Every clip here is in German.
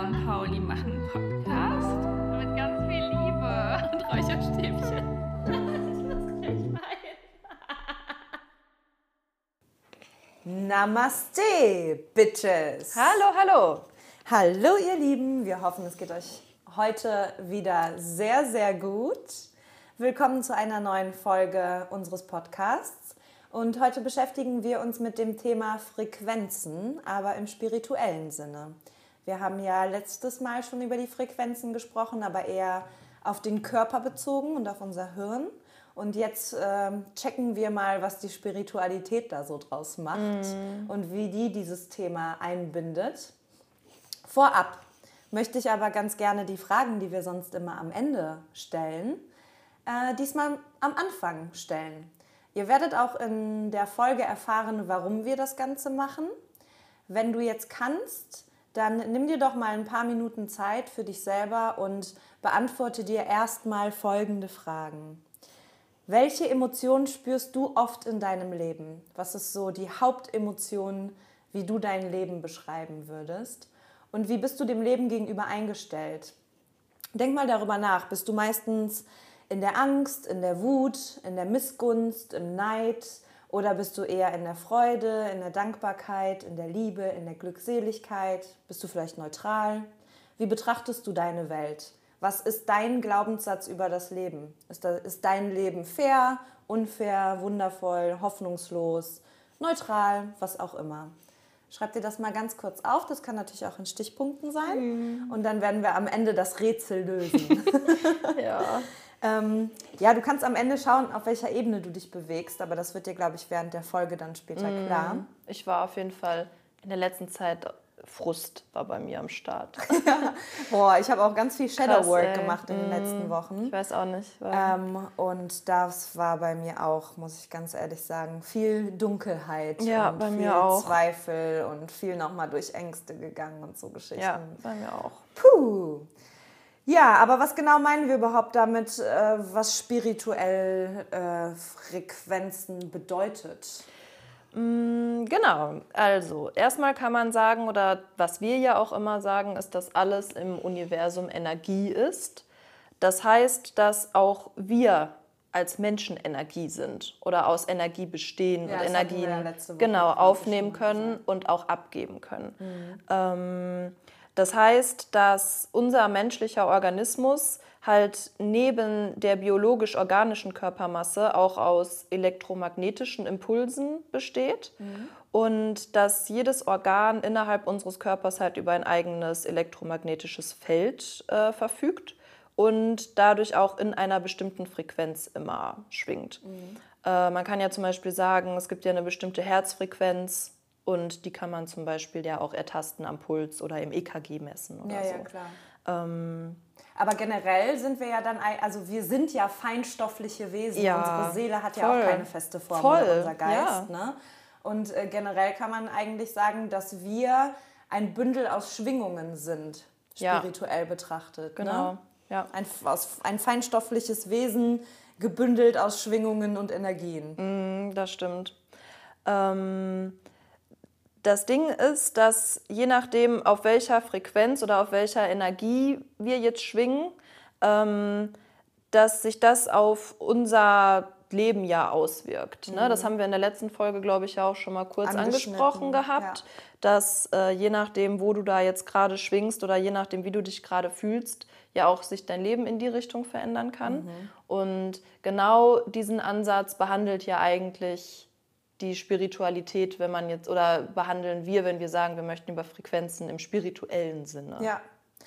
Lisa und Pauli machen einen Podcast mit ganz viel Liebe und Räucherstäbchen. Namaste, Bitches. Hallo, hallo. Hallo, ihr Lieben. Wir hoffen, es geht euch heute wieder sehr, sehr gut. Willkommen zu einer neuen Folge unseres Podcasts. Und heute beschäftigen wir uns mit dem Thema Frequenzen, aber im spirituellen Sinne. Wir haben ja letztes Mal schon über die Frequenzen gesprochen, aber eher auf den Körper bezogen und auf unser Hirn. Und jetzt äh, checken wir mal, was die Spiritualität da so draus macht mm. und wie die dieses Thema einbindet. Vorab möchte ich aber ganz gerne die Fragen, die wir sonst immer am Ende stellen, äh, diesmal am Anfang stellen. Ihr werdet auch in der Folge erfahren, warum wir das Ganze machen. Wenn du jetzt kannst, dann nimm dir doch mal ein paar Minuten Zeit für dich selber und beantworte dir erstmal folgende Fragen. Welche Emotionen spürst du oft in deinem Leben? Was ist so die Hauptemotion, wie du dein Leben beschreiben würdest? Und wie bist du dem Leben gegenüber eingestellt? Denk mal darüber nach. Bist du meistens in der Angst, in der Wut, in der Missgunst, im Neid? Oder bist du eher in der Freude, in der Dankbarkeit, in der Liebe, in der Glückseligkeit? Bist du vielleicht neutral? Wie betrachtest du deine Welt? Was ist dein Glaubenssatz über das Leben? Ist, das, ist dein Leben fair, unfair, wundervoll, hoffnungslos, neutral, was auch immer? Schreib dir das mal ganz kurz auf. Das kann natürlich auch in Stichpunkten sein. Mhm. Und dann werden wir am Ende das Rätsel lösen. ja. Ähm, ja, du kannst am Ende schauen, auf welcher Ebene du dich bewegst. Aber das wird dir, glaube ich, während der Folge dann später mhm. klar. Ich war auf jeden Fall in der letzten Zeit Frust war bei mir am Start. ja. Boah, ich habe auch ganz viel Shadowwork gemacht in den mm, letzten Wochen. Ich weiß auch nicht. Ähm, und das war bei mir auch, muss ich ganz ehrlich sagen, viel Dunkelheit ja, und bei viel mir auch. Zweifel und viel nochmal durch Ängste gegangen und so Geschichten. Ja, bei mir auch. Puh. Ja, aber was genau meinen wir überhaupt damit, äh, was spirituell äh, Frequenzen bedeutet? Mm, genau, also erstmal kann man sagen, oder was wir ja auch immer sagen, ist, dass alles im Universum Energie ist. Das heißt, dass auch wir als Menschen Energie sind oder aus Energie bestehen ja, und Energien ja genau aufnehmen können und auch abgeben können. Mhm. Ähm, das heißt, dass unser menschlicher Organismus halt neben der biologisch-organischen Körpermasse auch aus elektromagnetischen Impulsen besteht mhm. und dass jedes Organ innerhalb unseres Körpers halt über ein eigenes elektromagnetisches Feld äh, verfügt und dadurch auch in einer bestimmten Frequenz immer schwingt. Mhm. Äh, man kann ja zum Beispiel sagen, es gibt ja eine bestimmte Herzfrequenz und die kann man zum Beispiel ja auch ertasten am Puls oder im EKG messen oder ja, so. Ja, klar. Ähm, aber generell sind wir ja dann, also wir sind ja feinstoffliche Wesen. Ja, Unsere Seele hat voll. ja auch keine feste Form voll. unser Geist. Ja. Ne? Und äh, generell kann man eigentlich sagen, dass wir ein Bündel aus Schwingungen sind, spirituell ja. betrachtet. Ne? Genau. Ne? Ja. Ein, aus, ein feinstoffliches Wesen, gebündelt aus Schwingungen und Energien. Mm, das stimmt. Ähm, das Ding ist, dass je nachdem, auf welcher Frequenz oder auf welcher Energie wir jetzt schwingen, ähm, dass sich das auf unser Leben ja auswirkt. Mhm. Ne? Das mhm. haben wir in der letzten Folge, glaube ich, ja auch schon mal kurz angesprochen gehabt, ja. dass äh, je nachdem, wo du da jetzt gerade schwingst oder je nachdem, wie du dich gerade fühlst, ja auch sich dein Leben in die Richtung verändern kann. Mhm. Und genau diesen Ansatz behandelt ja eigentlich die Spiritualität, wenn man jetzt, oder behandeln wir, wenn wir sagen, wir möchten über Frequenzen im spirituellen Sinne. Ja.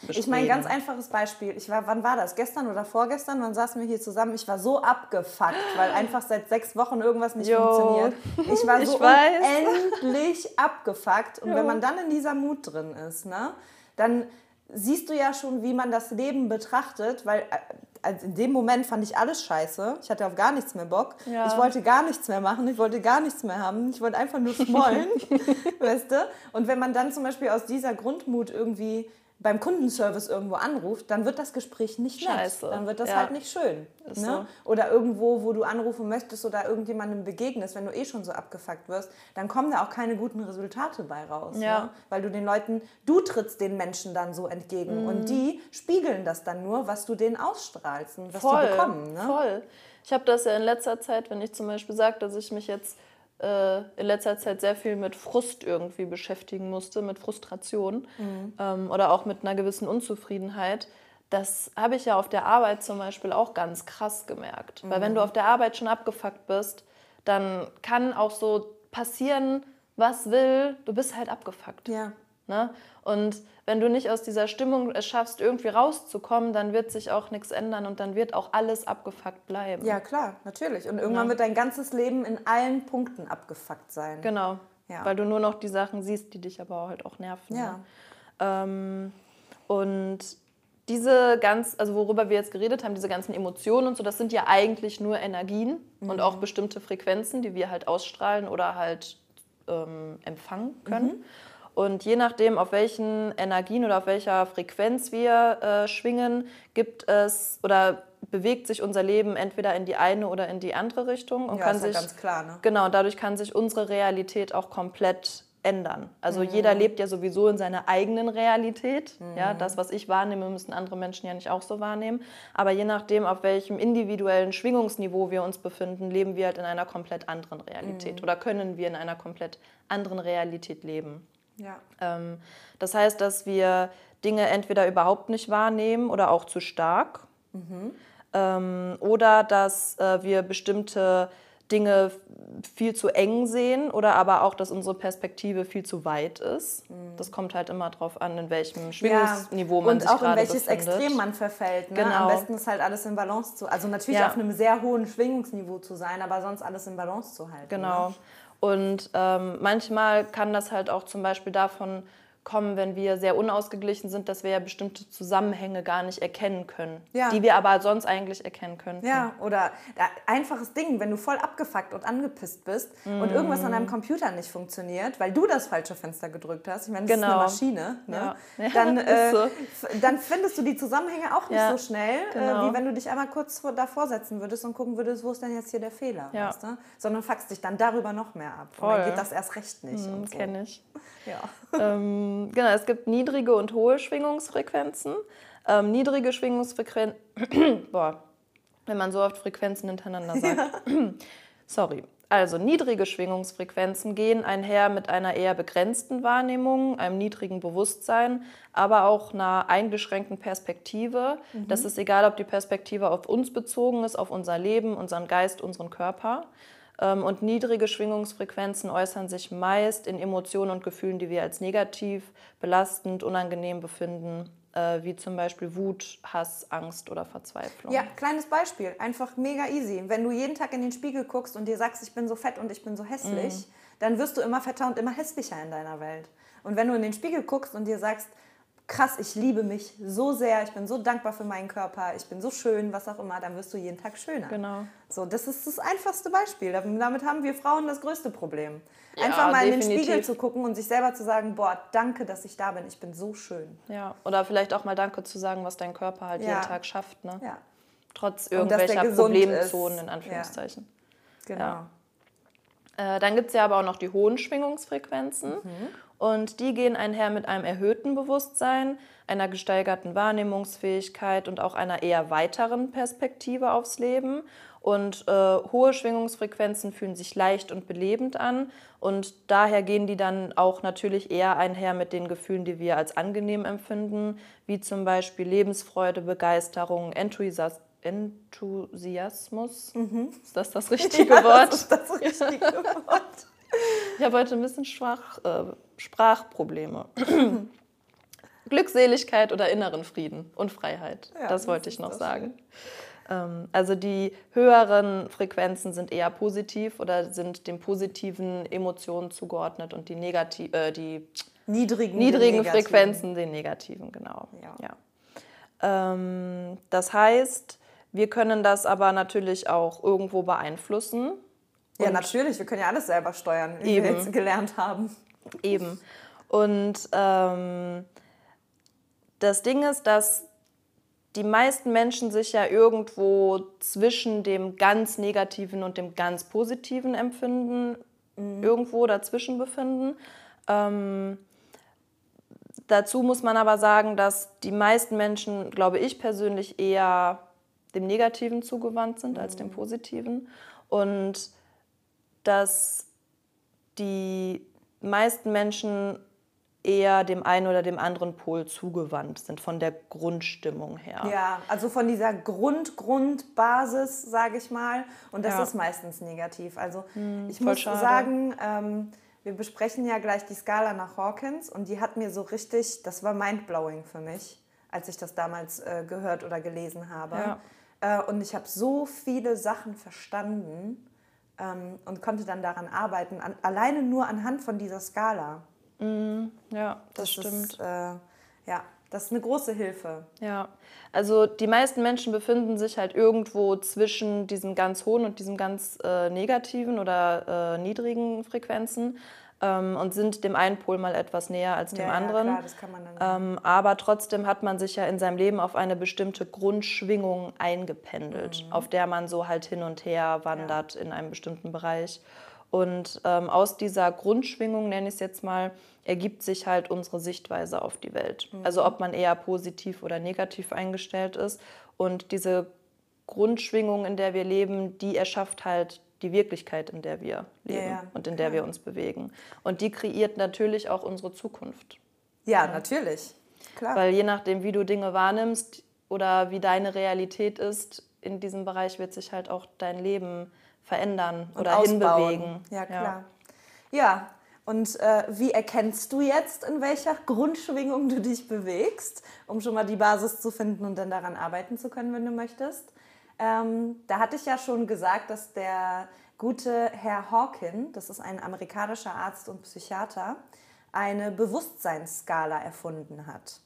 Ich meine, ganz einfaches Beispiel. Ich war, wann war das? Gestern oder vorgestern? Wann saßen wir hier zusammen? Ich war so abgefuckt, weil einfach seit sechs Wochen irgendwas nicht jo. funktioniert. Ich war so ich unendlich abgefuckt. Und jo. wenn man dann in dieser Mut drin ist, ne, dann siehst du ja schon, wie man das Leben betrachtet, weil äh, also in dem Moment fand ich alles scheiße. Ich hatte auf gar nichts mehr Bock. Ja. Ich wollte gar nichts mehr machen. Ich wollte gar nichts mehr haben. Ich wollte einfach nur schmollen, weißt du? Und wenn man dann zum Beispiel aus dieser Grundmut irgendwie beim Kundenservice irgendwo anruft, dann wird das Gespräch nicht nett. Scheiße. Dann wird das Ja. halt nicht schön. Ne? Oder irgendwo, wo du anrufen möchtest oder irgendjemandem begegnest, wenn du eh schon so abgefuckt wirst, dann kommen da auch keine guten Resultate bei raus. Ja. Ne? Weil du den Leuten, du trittst den Menschen dann so entgegen Mhm. und die spiegeln das dann nur, was du denen ausstrahlst und was voll, die bekommen. Ne? voll. Ich habe das ja in letzter Zeit, wenn ich zum Beispiel sage, dass ich mich jetzt äh, in letzter Zeit sehr viel mit Frust irgendwie beschäftigen musste, mit Frustration Mhm. ähm, oder auch mit einer gewissen Unzufriedenheit. Das habe ich ja auf der Arbeit zum Beispiel auch ganz krass gemerkt. Weil Mhm. wenn du auf der Arbeit schon abgefuckt bist, dann kann auch so passieren, was will, du bist halt abgefuckt. Ja. Ne? Und wenn du nicht aus dieser Stimmung es schaffst, irgendwie rauszukommen, dann wird sich auch nichts ändern und dann wird auch alles abgefuckt bleiben. ja, klar, natürlich. Und irgendwann Ja. wird dein ganzes Leben in allen Punkten abgefuckt sein. Genau. Ja. Weil du nur noch die Sachen siehst, die dich aber halt auch nerven. Ja. Ne? Ähm, und diese ganz, also worüber wir jetzt geredet haben, diese ganzen Emotionen und so, das sind ja eigentlich nur Energien und auch bestimmte Frequenzen, die wir halt ausstrahlen oder halt ähm, empfangen können. Und je nachdem, auf welchen Energien oder auf welcher Frequenz wir äh, schwingen, gibt es oder bewegt sich unser Leben entweder in die eine oder in die andere Richtung und Ja, kann ist ja sich ganz klar, ne? Genau, dadurch kann sich unsere Realität auch komplett ändern. Also Mhm. jeder lebt ja sowieso in seiner eigenen Realität. Ja, das, was ich wahrnehme, müssen andere Menschen ja nicht auch so wahrnehmen. Aber je nachdem, auf welchem individuellen Schwingungsniveau wir uns befinden, leben wir halt in einer komplett anderen Realität Mhm. oder können wir in einer komplett anderen Realität leben. Ja. Ähm, das heißt, dass wir Dinge entweder überhaupt nicht wahrnehmen oder auch zu stark. Ähm, oder dass äh, wir bestimmte Dinge viel zu eng sehen oder aber auch, dass unsere Perspektive viel zu weit ist. Das kommt halt immer drauf an, in welchem Schwingungsniveau man und sich auch in welches befindet. Extrem man verfällt. Ne? Genau. Am besten ist halt alles in Balance zu, also natürlich Ja. auf einem sehr hohen Schwingungsniveau zu sein, aber sonst alles in Balance zu halten. Genau. Ne? Und ähm, manchmal kann das halt auch zum Beispiel davon kommen, wenn wir sehr unausgeglichen sind, dass wir ja bestimmte Zusammenhänge gar nicht erkennen können, Ja. die wir aber sonst eigentlich erkennen könnten. Ja, oder einfaches Ding, wenn du voll abgefuckt und angepisst bist und irgendwas an Mm. deinem Computer nicht funktioniert, weil du das falsche Fenster gedrückt hast, ich meine, das Genau. ist eine Maschine, ne? Ja. Dann, äh, so. dann findest du die Zusammenhänge auch nicht so schnell, genau. äh, wie wenn du dich einmal kurz vor, davor setzen würdest und gucken würdest, wo ist denn jetzt hier der Fehler, weißt du? sondern fuckst dich dann darüber noch mehr ab. Und Voll. dann geht das erst recht nicht. Mhm, und so. Kenne ich. Ja. ähm, genau, es gibt niedrige und hohe Schwingungsfrequenzen. Ähm, niedrige Schwingungsfrequenzen, boah, wenn man so oft Frequenzen hintereinander sagt. Sorry. Also niedrige Schwingungsfrequenzen gehen einher mit einer eher begrenzten Wahrnehmung, einem niedrigen Bewusstsein, aber auch einer eingeschränkten Perspektive. Das ist egal, ob die Perspektive auf uns bezogen ist, auf unser Leben, unseren Geist, unseren Körper. Ähm, Und niedrige Schwingungsfrequenzen äußern sich meist in Emotionen und Gefühlen, die wir als negativ, belastend, unangenehm befinden, äh, wie zum Beispiel Wut, Hass, Angst oder Verzweiflung. Ja, kleines Beispiel, einfach mega easy. Wenn du jeden Tag in den Spiegel guckst und dir sagst, ich bin so fett und ich bin so hässlich, Mhm. dann wirst du immer fetter und immer hässlicher in deiner Welt. Und wenn du in den Spiegel guckst und dir sagst, krass, ich liebe mich so sehr, ich bin so dankbar für meinen Körper, ich bin so schön, was auch immer, dann wirst du jeden Tag schöner. Genau. So, das ist das einfachste Beispiel. Damit haben wir Frauen das größte Problem. Ja, Einfach mal in den definitiv. Spiegel zu gucken und sich selber zu sagen, boah, danke, dass ich da bin, ich bin so schön. Ja, oder vielleicht auch mal Danke zu sagen, was dein Körper halt Ja. jeden Tag schafft, ne? Ja, Trotz irgendwelcher Problemzonen, ist. in Anführungszeichen. genau. Ja. Äh, dann gibt es ja aber auch noch die hohen Schwingungsfrequenzen. Und die gehen einher mit einem erhöhten Bewusstsein, einer gesteigerten Wahrnehmungsfähigkeit und auch einer eher weiteren Perspektive aufs Leben. Und äh, hohe Schwingungsfrequenzen fühlen sich leicht und belebend an. Und daher gehen die dann auch natürlich eher einher mit den Gefühlen, die wir als angenehm empfinden, wie zum Beispiel Lebensfreude, Begeisterung, Enthusias Enthusiasmus. Ist das das richtige Ja, Wort? Das ist das richtige Wort. Ich habe heute ein bisschen Sprach, äh, Sprachprobleme. Glückseligkeit oder inneren Frieden und Freiheit. Ja, das das wollte ich ist noch sagen. Ähm, also die höheren Frequenzen sind eher positiv oder sind den positiven Emotionen zugeordnet und die, negati äh, die Niedrigen, niedrigen. Frequenzen den negativen, genau. Ja. Ähm, das heißt, wir können das aber natürlich auch irgendwo beeinflussen. Ja, Und- natürlich, wir können ja alles selber steuern, wie Eben. wir jetzt gelernt haben. Eben. Und ähm, das Ding ist, dass die meisten Menschen sich ja irgendwo zwischen dem ganz Negativen und dem ganz Positiven empfinden, irgendwo dazwischen befinden. Ähm, dazu muss man aber sagen, dass die meisten Menschen, glaube ich persönlich, eher dem Negativen zugewandt sind als dem Positiven. Und dass die meisten Menschen eher dem einen oder dem anderen Pol zugewandt sind, von der Grundstimmung her. Ja, also von dieser Grund-Grundbasis, sage ich mal. Und das Ja. ist meistens negativ. Also ich voll muss schade. sagen, ähm, wir besprechen ja gleich die Skala nach Hawkins und die hat mir so richtig, das war mindblowing für mich, als ich das damals äh, gehört oder gelesen habe. Ja. Äh, und ich habe so viele Sachen verstanden ähm, und konnte dann daran arbeiten, an, alleine nur anhand von dieser Skala. Ja, das, stimmt. Ist, äh, ja, das ist eine große Hilfe. Ja, also die meisten Menschen befinden sich halt irgendwo zwischen diesem ganz hohen und diesem ganz äh, negativen oder äh, niedrigen Frequenzen ähm, und sind dem einen Pol mal etwas näher als dem ja, anderen. Ja, klar, das kann man dann. Ähm, aber trotzdem hat man sich ja in seinem Leben auf eine bestimmte Grundschwingung eingependelt, auf der man so halt hin und her wandert in einem bestimmten Bereich. Und ähm, aus dieser Grundschwingung, nenne ich es jetzt mal, ergibt sich halt unsere Sichtweise auf die Welt. Also ob man eher positiv oder negativ eingestellt ist. Und diese Grundschwingung, in der wir leben, die erschafft halt die Wirklichkeit, in der wir leben ja, und in der wir uns bewegen. Und die kreiert natürlich auch unsere Zukunft. Ja, natürlich. Klar. Weil je nachdem, wie du Dinge wahrnimmst oder wie deine Realität ist, in diesem Bereich wird sich halt auch dein Leben verändern Und oder ausbauen. hinbewegen. Ja, klar. Ja, und äh, wie erkennst du jetzt, in welcher Grundschwingung du dich bewegst, um schon mal die Basis zu finden und dann daran arbeiten zu können, wenn du möchtest? Ähm, da hatte ich ja schon gesagt, dass der gute Herr Hawkin, das ist ein amerikanischer Arzt und Psychiater, eine Bewusstseinsskala erfunden hat.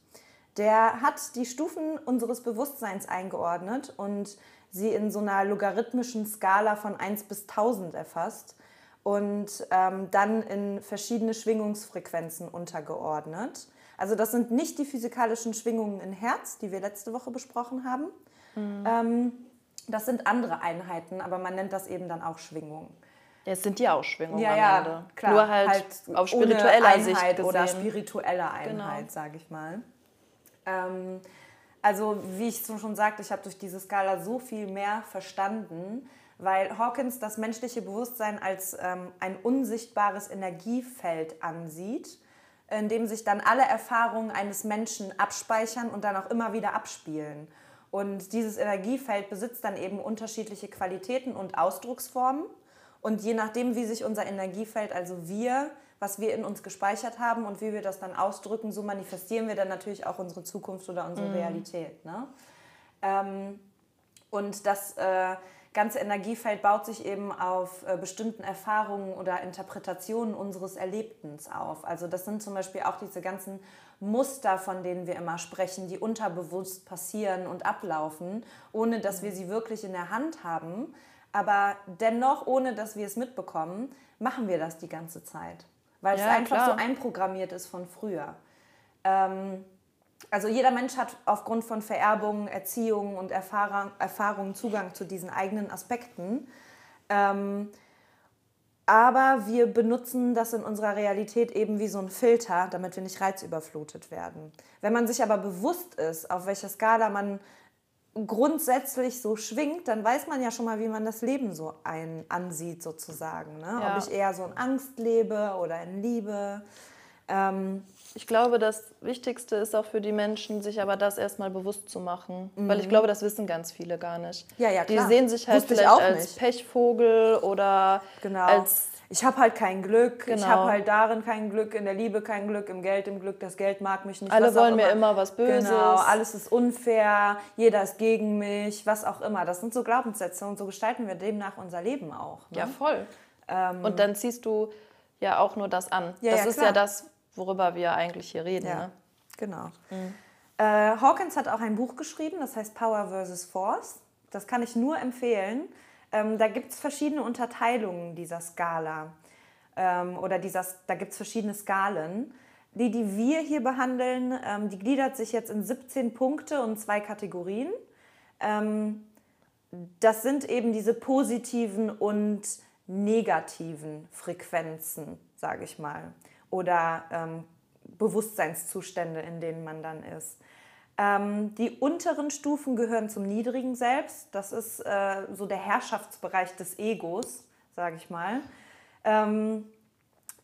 Der hat die Stufen unseres Bewusstseins eingeordnet und sie in so einer logarithmischen Skala von 1 bis 1000 erfasst und ähm, dann in verschiedene Schwingungsfrequenzen untergeordnet. Also das sind nicht die physikalischen Schwingungen in Herz, die wir letzte Woche besprochen haben. Ähm, das sind andere Einheiten, aber man nennt das eben dann auch Schwingung. Ja, es sind die Ausschwingungen Ja, am ja, Ende. klar. Nur halt, Halt auf spiritueller Einheit Sicht gesehen. oder spirituelle Einheit, Genau. sage ich mal. Ähm, also wie ich schon sagte, ich habe durch diese Skala so viel mehr verstanden, weil Hawkins das menschliche Bewusstsein als ähm, ein unsichtbares Energiefeld ansieht, in dem sich dann alle Erfahrungen eines Menschen abspeichern und dann auch immer wieder abspielen. Und dieses Energiefeld besitzt dann eben unterschiedliche Qualitäten und Ausdrucksformen. Und je nachdem, wie sich unser Energiefeld, also wir, was wir in uns gespeichert haben und wie wir das dann ausdrücken, so manifestieren wir dann natürlich auch unsere Zukunft oder unsere Realität. Ne? Ähm, und das äh, ganze Energiefeld baut sich eben auf äh, bestimmten Erfahrungen oder Interpretationen unseres Erlebtens auf. Also das sind zum Beispiel auch diese ganzen Muster, von denen wir immer sprechen, die unterbewusst passieren und ablaufen, ohne dass wir sie wirklich in der Hand haben. Aber dennoch, ohne dass wir es mitbekommen, machen wir das die ganze Zeit. Weil Ja, es einfach klar. so einprogrammiert ist von früher. Ähm, also jeder Mensch hat aufgrund von Vererbung, Erziehung und Erfahrung, Erfahrung Zugang zu diesen eigenen Aspekten. Ähm, aber wir benutzen das in unserer Realität eben wie so ein Filter, damit wir nicht reizüberflutet werden. Wenn man sich aber bewusst ist, auf welcher Skala man grundsätzlich so schwingt, dann weiß man ja schon mal, wie man das Leben so ein, ansieht sozusagen. Ne? Ja. Ob ich eher so in Angst lebe oder in Liebe. Ähm, Ich glaube, das Wichtigste ist auch für die Menschen, sich aber das erstmal bewusst zu machen. Weil ich glaube, das wissen ganz viele gar nicht. Mhm. Ja, ja, Die klar. sehen sich halt Wusste ich vielleicht auch als nicht. Pechvogel oder Genau. als ich habe halt kein Glück, ich Genau. habe halt darin kein Glück, in der Liebe kein Glück, im Geld im Glück, das Geld mag mich nicht. Alle wollen mir immer was Böses. Genau, alles ist unfair, jeder ist gegen mich, was auch immer. Das sind so Glaubenssätze und so gestalten wir demnach unser Leben auch. Ne? Ja, voll. und dann ziehst du ja auch nur das an. Ähm. Ja, das ja, ist klar. ja das, worüber wir eigentlich hier reden. Ja, Ne? genau. Mhm. Äh, Hawkins hat auch ein Buch geschrieben, das heißt Power versus Force. Das kann ich nur empfehlen. Ähm, da gibt es verschiedene Unterteilungen dieser Skala. Ähm, oder dieser, da gibt es verschiedene Skalen. die, die wir hier behandeln, ähm, die gliedert sich jetzt in 17 Punkte und zwei Kategorien. Ähm, das sind eben diese positiven und negativen Frequenzen, sage ich mal, oder ähm, Bewusstseinszustände, in denen man dann ist. Ähm, die unteren Stufen gehören zum niedrigen Selbst. Das ist äh, so der Herrschaftsbereich des Egos, sage ich mal. Ähm,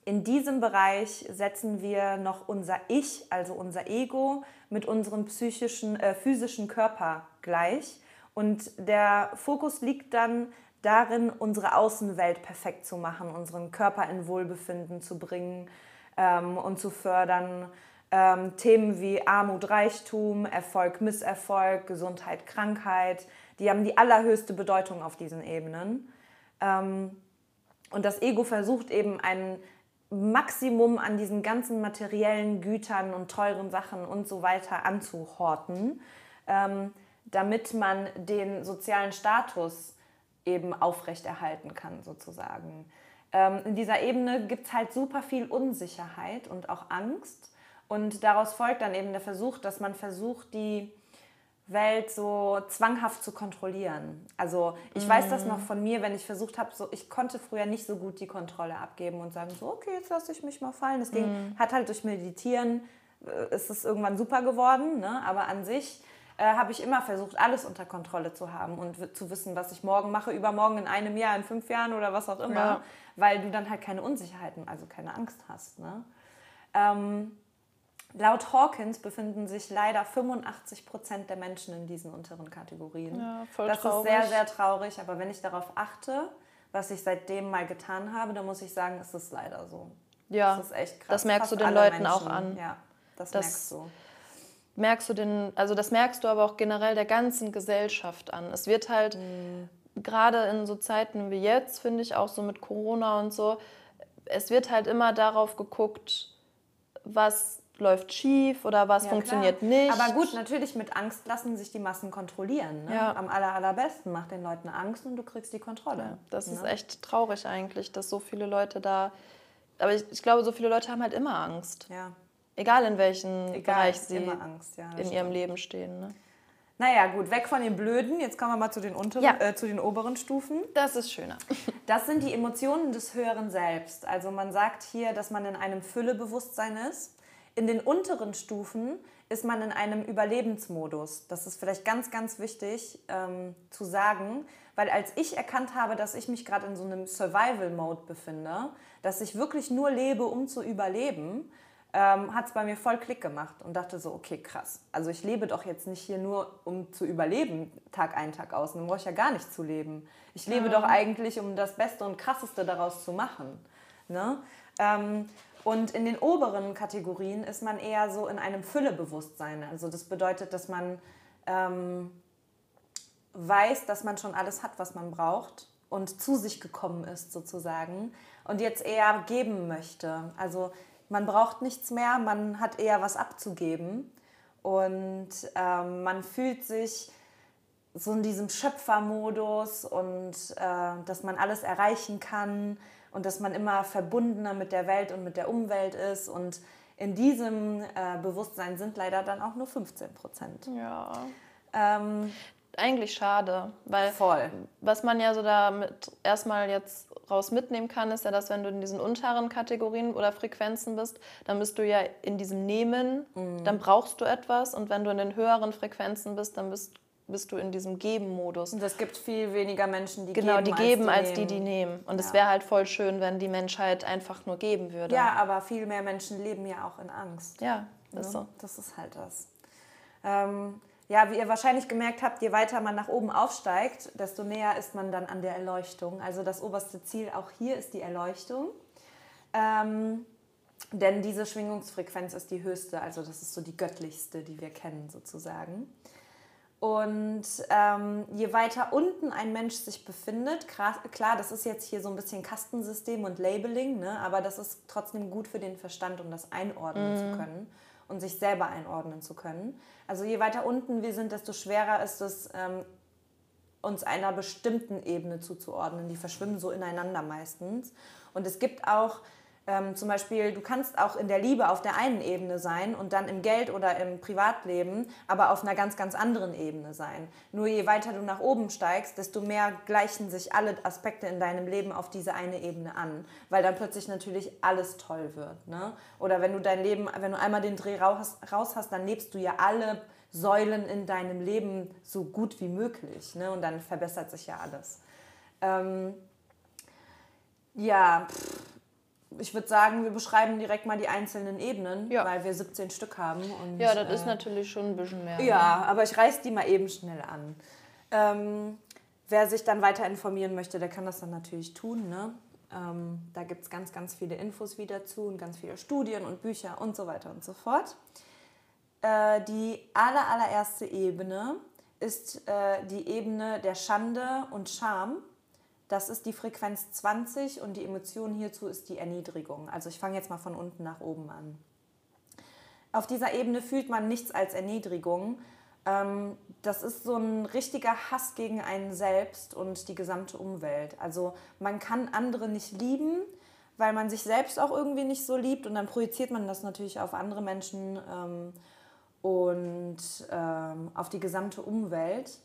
in diesem Bereich setzen wir noch unser Ich, also unser Ego, mit unserem psychischen, äh, physischen Körper gleich. Und der Fokus liegt dann darin, unsere Außenwelt perfekt zu machen, unseren Körper in Wohlbefinden zu bringen ähm, und zu fördern. Ähm, Themen wie Armut, Reichtum, Erfolg, Misserfolg, Gesundheit, Krankheit, die haben die allerhöchste Bedeutung auf diesen Ebenen. Ähm, und das Ego versucht eben ein Maximum an diesen ganzen materiellen Gütern und teuren Sachen und so weiter anzuhorten, ähm, damit man den sozialen Status eben aufrechterhalten kann, sozusagen. Ähm, in dieser Ebene gibt es halt super viel Unsicherheit und auch Angst. Und daraus folgt dann eben der Versuch, dass man versucht, die Welt so zwanghaft zu kontrollieren. Also ich mm. weiß das noch von mir, wenn ich versucht habe, so ich konnte früher nicht so gut die Kontrolle abgeben und sagen so okay jetzt lasse ich mich mal fallen. Das ging, mm. hat halt durch Meditieren äh, ist es irgendwann super geworden, ne? aber an sich äh, habe ich immer versucht, alles unter Kontrolle zu haben und zu wissen, was ich morgen mache, übermorgen, in einem Jahr, in fünf Jahren oder was auch immer, ja. weil du dann halt keine Unsicherheiten, also keine Angst hast. Ne? Ähm, laut Hawkins befinden sich leider 85 Prozent der Menschen in diesen unteren Kategorien. Ja, voll das traurig. ist sehr, sehr traurig, aber wenn ich darauf achte, was ich seitdem mal getan habe, dann muss ich sagen, ist es leider so. Ja, das ist echt krass. Das merkst Fast du den Leuten auch Menschen. an. Ja, das, Das- merkst du. Merkst du den, also das merkst du aber auch generell der ganzen Gesellschaft an. Es wird halt gerade in so Zeiten wie jetzt, finde ich auch so mit Corona und so, es wird halt immer darauf geguckt, was läuft schief oder was Ja, funktioniert klar. nicht. Aber gut, natürlich mit Angst lassen sich die Massen kontrollieren. Ne? Ja. Am aller, allerbesten macht den Leuten Angst und du kriegst die Kontrolle. Ja, das ist ne? echt traurig eigentlich, dass so viele Leute da. Aber ich, ich glaube, so viele Leute haben halt immer Angst. Ja, Egal in welchem egal, Bereich sie immer Angst. Ja, in stimmt. ihrem Leben stehen. Ne? Naja, gut, weg von den Blöden. Jetzt kommen wir mal zu den, unteren, Ja. äh, zu den oberen Stufen. Das ist schöner. Das sind die Emotionen des höheren Selbst. Also man sagt hier, dass man in einem Füllebewusstsein ist. In den unteren Stufen ist man in einem Überlebensmodus. Das ist vielleicht ganz, ganz wichtig ähm, zu sagen, weil als ich erkannt habe, dass ich mich gerade in so einem Survival-Mode befinde, dass ich wirklich nur lebe, um zu überleben, ähm, hat es bei mir voll Klick gemacht und dachte so, okay, krass. Also ich lebe doch jetzt nicht hier nur, um zu überleben, Tag ein, Tag aus. Dann brauche ich ja gar nicht zu leben. Ich lebe doch eigentlich, um das Beste und Krasseste daraus zu machen. Ne? Ähm, und in den oberen Kategorien ist man eher so in einem Füllebewusstsein. Also das bedeutet, dass man ähm, weiß, dass man schon alles hat, was man braucht und zu sich gekommen ist sozusagen und jetzt eher geben möchte. Also man braucht nichts mehr, man hat eher was abzugeben und ähm, man fühlt sich so in diesem Schöpfermodus und äh, dass man alles erreichen kann und dass man immer verbundener mit der Welt und mit der Umwelt ist und in diesem äh, Bewusstsein sind leider dann auch nur 15 Prozent. Ja. Ähm, Eigentlich schade, weil voll. was man ja so damit erstmal jetzt raus mitnehmen kann, ist ja, dass wenn du in diesen unteren Kategorien oder Frequenzen bist, dann bist du ja in diesem Nehmen, Mhm. dann brauchst du etwas und wenn du in den höheren Frequenzen bist, dann bist, bist du in diesem Geben-Modus. Und es gibt viel weniger Menschen, die Genau, geben, die geben als als die, die nehmen. Und es Ja. wäre halt voll schön, wenn die Menschheit einfach nur geben würde. Ja, aber viel mehr Menschen leben ja auch in Angst. Ja, das ist Ne? so. Das ist halt das. Ähm, ja, wie ihr wahrscheinlich gemerkt habt, je weiter man nach oben aufsteigt, desto näher ist man dann an der Erleuchtung. Also das oberste Ziel auch hier ist die Erleuchtung. Ähm, denn diese Schwingungsfrequenz ist die höchste, also das ist so die göttlichste, die wir kennen sozusagen. Und ähm, je weiter unten ein Mensch sich befindet, klar, klar, das ist jetzt hier so ein bisschen Kastensystem und Labeling, ne? aber das ist trotzdem gut für den Verstand, um das einordnen zu können und sich selber einordnen zu können. Also je weiter unten wir sind, desto schwerer ist es, ähm, uns einer bestimmten Ebene zuzuordnen. Die verschwimmen so ineinander meistens. Und es gibt auch Ähm, zum Beispiel, du kannst auch in der Liebe auf der einen Ebene sein und dann im Geld oder im Privatleben aber auf einer ganz, ganz anderen Ebene sein. Nur je weiter du nach oben steigst, desto mehr gleichen sich alle Aspekte in deinem Leben auf diese eine Ebene an, weil dann plötzlich natürlich alles toll wird. Ne? Oder wenn du dein Leben, wenn du einmal den Dreh raus, raus hast, dann lebst du ja alle Säulen in deinem Leben so gut wie möglich. Ne? Und dann verbessert sich ja alles. Ähm, ja, pff ich würde sagen, wir beschreiben direkt mal die einzelnen Ebenen, ja. weil wir 17 Stück haben. Und, ja, das äh, ist natürlich schon ein bisschen mehr. Ja, ne? aber ich reiß die mal eben schnell an. Ähm, wer sich dann weiter informieren möchte, der kann das dann natürlich tun. Ne? Ähm, da gibt es ganz, ganz viele Infos wieder zu und ganz viele Studien und Bücher und so weiter und so fort. Äh, die aller, allererste Ebene ist äh, die Ebene der Schande und Scham das ist die Frequenz 20 und die Emotion hierzu ist die Erniedrigung. Also ich fange jetzt mal von unten nach oben an. Auf dieser Ebene fühlt man nichts als Erniedrigung. Ähm, das ist so ein richtiger Hass gegen einen selbst und die gesamte Umwelt. Also man kann andere nicht lieben, weil man sich selbst auch irgendwie nicht so liebt und dann projiziert man das natürlich auf andere Menschen ähm, und ähm, auf die gesamte Umwelt.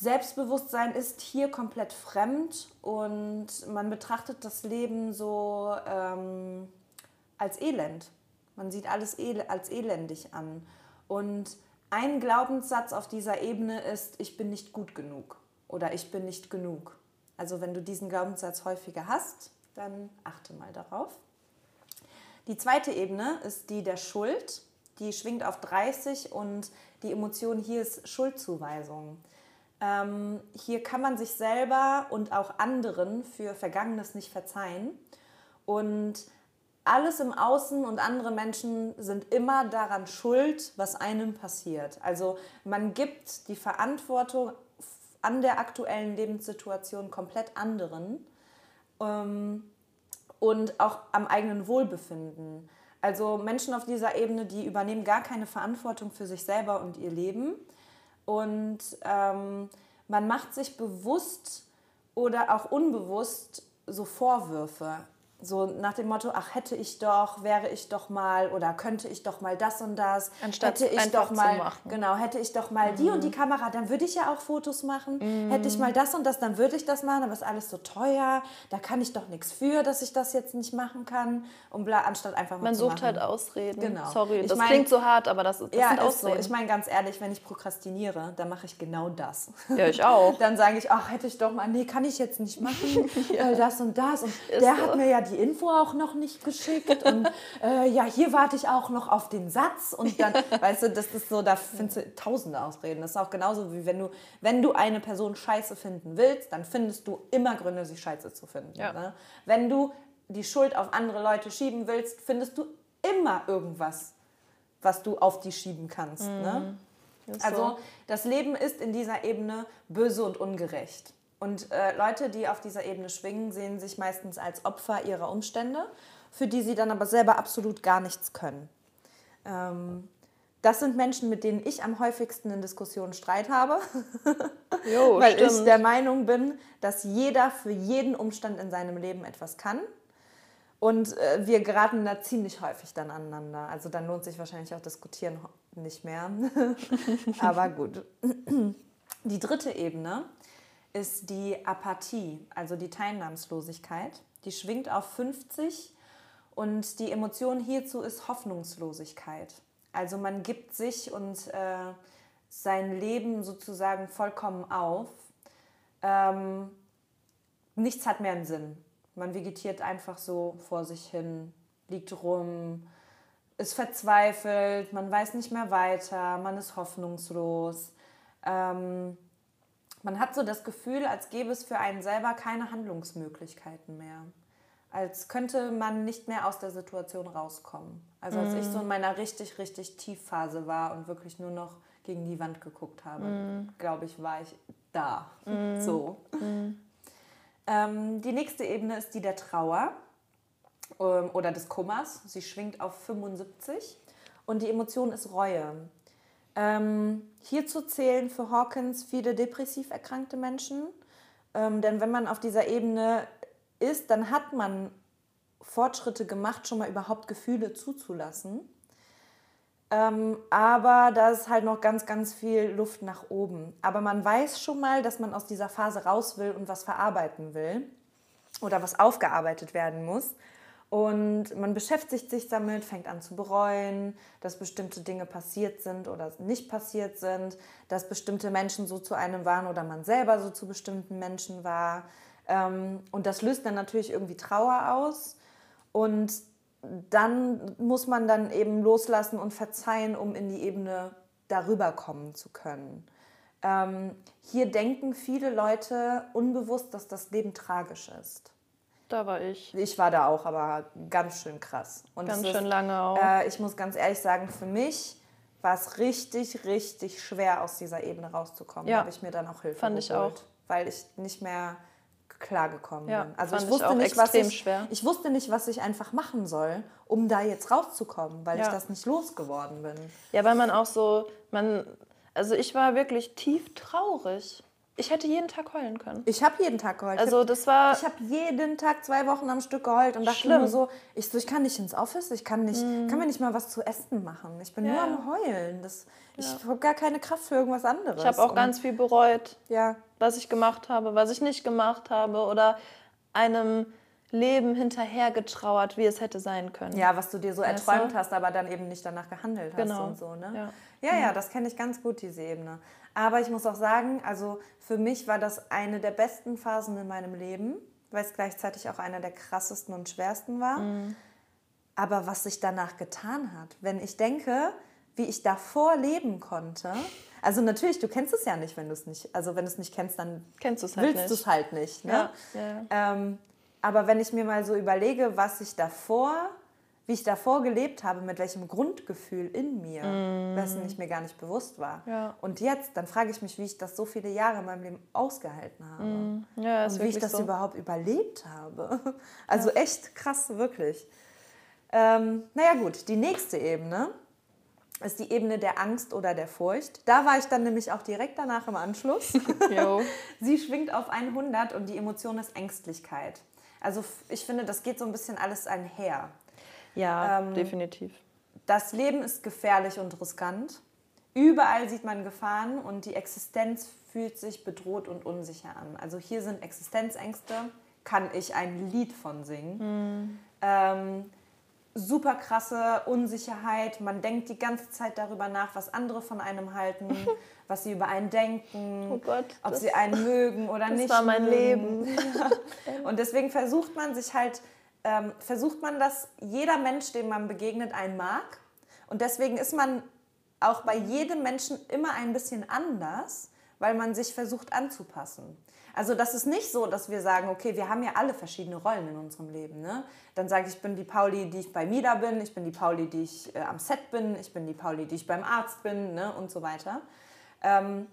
Selbstbewusstsein ist hier komplett fremd und man betrachtet das Leben so ähm, als Elend. Man sieht alles el als elendig an. Und ein Glaubenssatz auf dieser Ebene ist, ich bin nicht gut genug oder ich bin nicht genug. Also wenn du diesen Glaubenssatz häufiger hast, dann achte mal darauf. Die zweite Ebene ist die der Schuld. Die schwingt auf 30 und die Emotion hier ist Schuldzuweisung. Ähm, hier kann man sich selber und auch anderen für Vergangenes nicht verzeihen. Und alles im Außen und andere Menschen sind immer daran schuld, was einem passiert. Also man gibt die Verantwortung an der aktuellen Lebenssituation komplett anderen ähm, und auch am eigenen Wohlbefinden. Also Menschen auf dieser Ebene, die übernehmen gar keine Verantwortung für sich selber und ihr Leben und ähm, man macht sich bewusst oder auch unbewusst so Vorwürfe. So nach dem Motto, ach hätte ich doch, wäre ich doch mal oder könnte ich doch mal das und das. Anstatt hätte ich doch mal, genau, hätte ich doch mal mhm. die und die mhm. Kamera, dann würde ich ja auch Fotos machen. Mhm. Hätte ich mal das und das, dann würde ich das machen, aber ist alles so teuer. Da kann ich doch nichts für, dass ich das jetzt nicht machen kann. Und bla, anstatt einfach mal Man sucht machen. halt Ausreden. Genau. Sorry, ich das mein, klingt so hart, aber das, das ja, sind Ausreden. So. Ich meine ganz ehrlich, wenn ich prokrastiniere, dann mache ich genau das. Ja, ich auch. dann sage ich, ach hätte ich doch mal, nee, kann ich jetzt nicht machen, ja. weil das und das. Und ist der so. hat mir ja die Info auch noch noch nicht geschickt und äh, ja, hier warte ich auch noch auf den Satz und dann, weißt du, das ist so, da findest du tausende Ausreden. Das ist auch genauso wie wenn du, wenn du eine Person scheiße finden willst, dann findest du immer Gründe, sie scheiße zu finden. Ja. Ne? Wenn du die Schuld auf andere Leute schieben willst, findest du immer irgendwas, was du auf die schieben kannst. Mhm. Ne? Also das Leben ist in dieser Ebene böse und ungerecht. Und äh, Leute, die auf dieser Ebene schwingen, sehen sich meistens als Opfer ihrer Umstände, für die sie dann aber selber absolut gar nichts können. Ähm, das sind Menschen, mit denen ich am häufigsten in Diskussionen Streit habe, jo, weil stimmt. ich der Meinung bin, dass jeder für jeden Umstand in seinem Leben etwas kann. Und äh, wir geraten da ziemlich häufig dann aneinander. Also dann lohnt sich wahrscheinlich auch diskutieren nicht mehr. aber gut. Die dritte Ebene ist die Apathie, also die Teilnahmslosigkeit. Die schwingt auf 50 und die Emotion hierzu ist Hoffnungslosigkeit. Also man gibt sich und äh, sein Leben sozusagen vollkommen auf. Ähm, nichts hat mehr einen Sinn. Man vegetiert einfach so vor sich hin, liegt rum, ist verzweifelt, man weiß nicht mehr weiter, man ist hoffnungslos. Ähm, man hat so das Gefühl, als gäbe es für einen selber keine Handlungsmöglichkeiten mehr. Als könnte man nicht mehr aus der Situation rauskommen. Also als mm. ich so in meiner richtig, richtig Tiefphase war und wirklich nur noch gegen die Wand geguckt habe, mm. glaube ich, war ich da. Mm. So. Ähm, die nächste Ebene ist die der Trauer ähm, oder des Kummers. Sie schwingt auf 75 und die Emotion ist Reue. Ähm, hierzu zählen für Hawkins viele depressiv erkrankte Menschen. Ähm, denn wenn man auf dieser Ebene ist, dann hat man Fortschritte gemacht, schon mal überhaupt Gefühle zuzulassen. Ähm, aber da ist halt noch ganz, ganz viel Luft nach oben. Aber man weiß schon mal, dass man aus dieser Phase raus will und was verarbeiten will oder was aufgearbeitet werden muss. Und man beschäftigt sich damit, fängt an zu bereuen, dass bestimmte Dinge passiert sind oder nicht passiert sind, dass bestimmte Menschen so zu einem waren oder man selber so zu bestimmten Menschen war. Ähm, und das löst dann natürlich irgendwie Trauer aus. Und dann muss man dann eben loslassen und verzeihen, um in die Ebene darüber kommen zu können. Ähm, hier denken viele Leute unbewusst, dass das Leben tragisch ist. Da war ich. Ich war da auch, aber ganz schön krass. Und ganz schön ist, lange auch. Äh, ich muss ganz ehrlich sagen, für mich war es richtig, richtig schwer, aus dieser Ebene rauszukommen. Ja. Da habe ich mir dann auch Hilfe Fand geholt, ich auch. Weil ich nicht mehr klargekommen ja, bin. Also ich wusste ich nicht, was ich, schwer. ich wusste nicht, was ich einfach machen soll, um da jetzt rauszukommen, weil ja. ich das nicht losgeworden bin. Ja, weil man auch so, man, also ich war wirklich tief traurig. Ich hätte jeden Tag heulen können. Ich habe jeden Tag geheult. Also das war. Ich habe jeden Tag zwei Wochen am Stück geheult und dachte nur so, ich so, ich kann nicht ins Office, ich kann nicht, mm. kann mir nicht mal was zu essen machen. Ich bin ja. nur am Heulen. Das, ja. Ich habe gar keine Kraft für irgendwas anderes. Ich habe auch und ganz viel bereut, ja. was ich gemacht habe, was ich nicht gemacht habe oder einem Leben hinterhergetrauert, wie es hätte sein können. Ja, was du dir so weißt erträumt du? hast, aber dann eben nicht danach gehandelt hast genau. und so. Ne? Ja, ja, ja das kenne ich ganz gut, diese Ebene. Aber ich muss auch sagen, also für mich war das eine der besten Phasen in meinem Leben, weil es gleichzeitig auch eine der krassesten und schwersten war. Mhm. Aber was sich danach getan hat, wenn ich denke, wie ich davor leben konnte. Also natürlich, du kennst es ja nicht, wenn du es nicht, also wenn du es nicht kennst, dann kennst halt willst du es halt nicht. Ne? Ja, ja. Ähm, aber wenn ich mir mal so überlege, was ich davor wie ich davor gelebt habe, mit welchem Grundgefühl in mir, mm. wessen ich mir gar nicht bewusst war. Ja. Und jetzt, dann frage ich mich, wie ich das so viele Jahre in meinem Leben ausgehalten habe. Mm. Ja, und wie ich das so. überhaupt überlebt habe. Also ja. echt krass, wirklich. Ähm, naja gut, die nächste Ebene ist die Ebene der Angst oder der Furcht. Da war ich dann nämlich auch direkt danach im Anschluss. Sie schwingt auf 100 und die Emotion ist Ängstlichkeit. Also ich finde, das geht so ein bisschen alles einher. Ja, ähm, definitiv. Das Leben ist gefährlich und riskant. Überall sieht man Gefahren und die Existenz fühlt sich bedroht und unsicher an. Also hier sind Existenzängste, kann ich ein Lied von singen. Mhm. Ähm, super krasse Unsicherheit. Man denkt die ganze Zeit darüber nach, was andere von einem halten, was sie über einen denken, oh Gott, ob sie einen mögen oder das nicht. Das war mein mögen. Leben. Und deswegen versucht man sich halt ähm, versucht man das, jeder Mensch, dem man begegnet, einen mag. Und deswegen ist man auch bei jedem Menschen immer ein bisschen anders, weil man sich versucht anzupassen. Also das ist nicht so, dass wir sagen, okay, wir haben ja alle verschiedene Rollen in unserem Leben. Ne? Dann sage ich, ich bin die Pauli, die ich bei Mida bin, ich bin die Pauli, die ich äh, am Set bin, ich bin die Pauli, die ich beim Arzt bin ne? und so weiter. Ähm,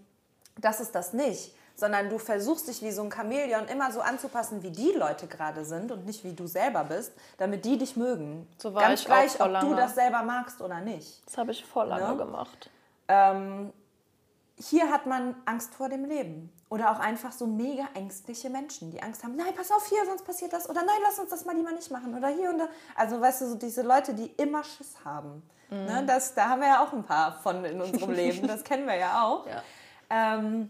das ist das nicht sondern du versuchst dich wie so ein Chamäleon immer so anzupassen, wie die Leute gerade sind und nicht wie du selber bist, damit die dich mögen. So war Ganz ich gleich, auch ob lange. du das selber magst oder nicht. Das habe ich voll lange ne? gemacht. Ähm, hier hat man Angst vor dem Leben. Oder auch einfach so mega ängstliche Menschen, die Angst haben, nein, pass auf hier, sonst passiert das. Oder nein, lass uns das mal lieber nicht machen. Oder hier und da. Also weißt du, so diese Leute, die immer Schiss haben. Mhm. Ne, das, da haben wir ja auch ein paar von in unserem Leben. Das kennen wir ja auch. Ja. Ähm,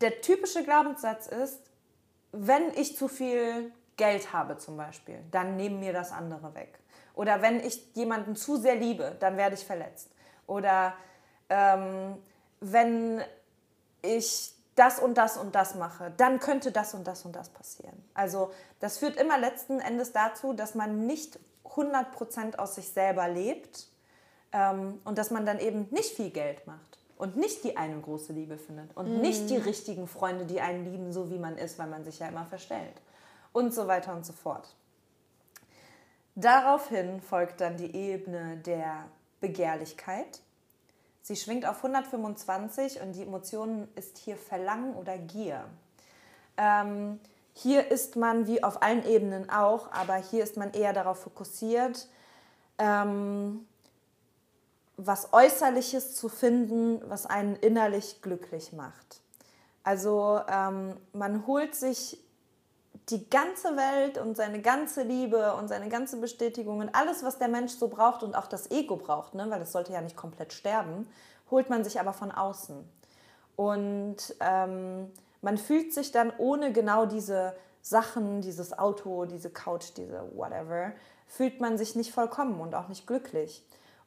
der typische Glaubenssatz ist, wenn ich zu viel Geld habe zum Beispiel, dann nehmen mir das andere weg. Oder wenn ich jemanden zu sehr liebe, dann werde ich verletzt. Oder ähm, wenn ich das und das und das mache, dann könnte das und das und das passieren. Also das führt immer letzten Endes dazu, dass man nicht 100% aus sich selber lebt ähm, und dass man dann eben nicht viel Geld macht und nicht die eine große Liebe findet und mhm. nicht die richtigen Freunde, die einen lieben, so wie man ist, weil man sich ja immer verstellt und so weiter und so fort. Daraufhin folgt dann die Ebene der Begehrlichkeit. Sie schwingt auf 125 und die Emotion ist hier Verlangen oder Gier. Ähm, hier ist man wie auf allen Ebenen auch, aber hier ist man eher darauf fokussiert, ähm, was Äußerliches zu finden, was einen innerlich glücklich macht. Also ähm, man holt sich die ganze Welt und seine ganze Liebe und seine ganze Bestätigung und alles, was der Mensch so braucht und auch das Ego braucht, ne, weil das sollte ja nicht komplett sterben, holt man sich aber von außen. Und ähm, man fühlt sich dann ohne genau diese Sachen, dieses Auto, diese Couch, diese whatever, fühlt man sich nicht vollkommen und auch nicht glücklich.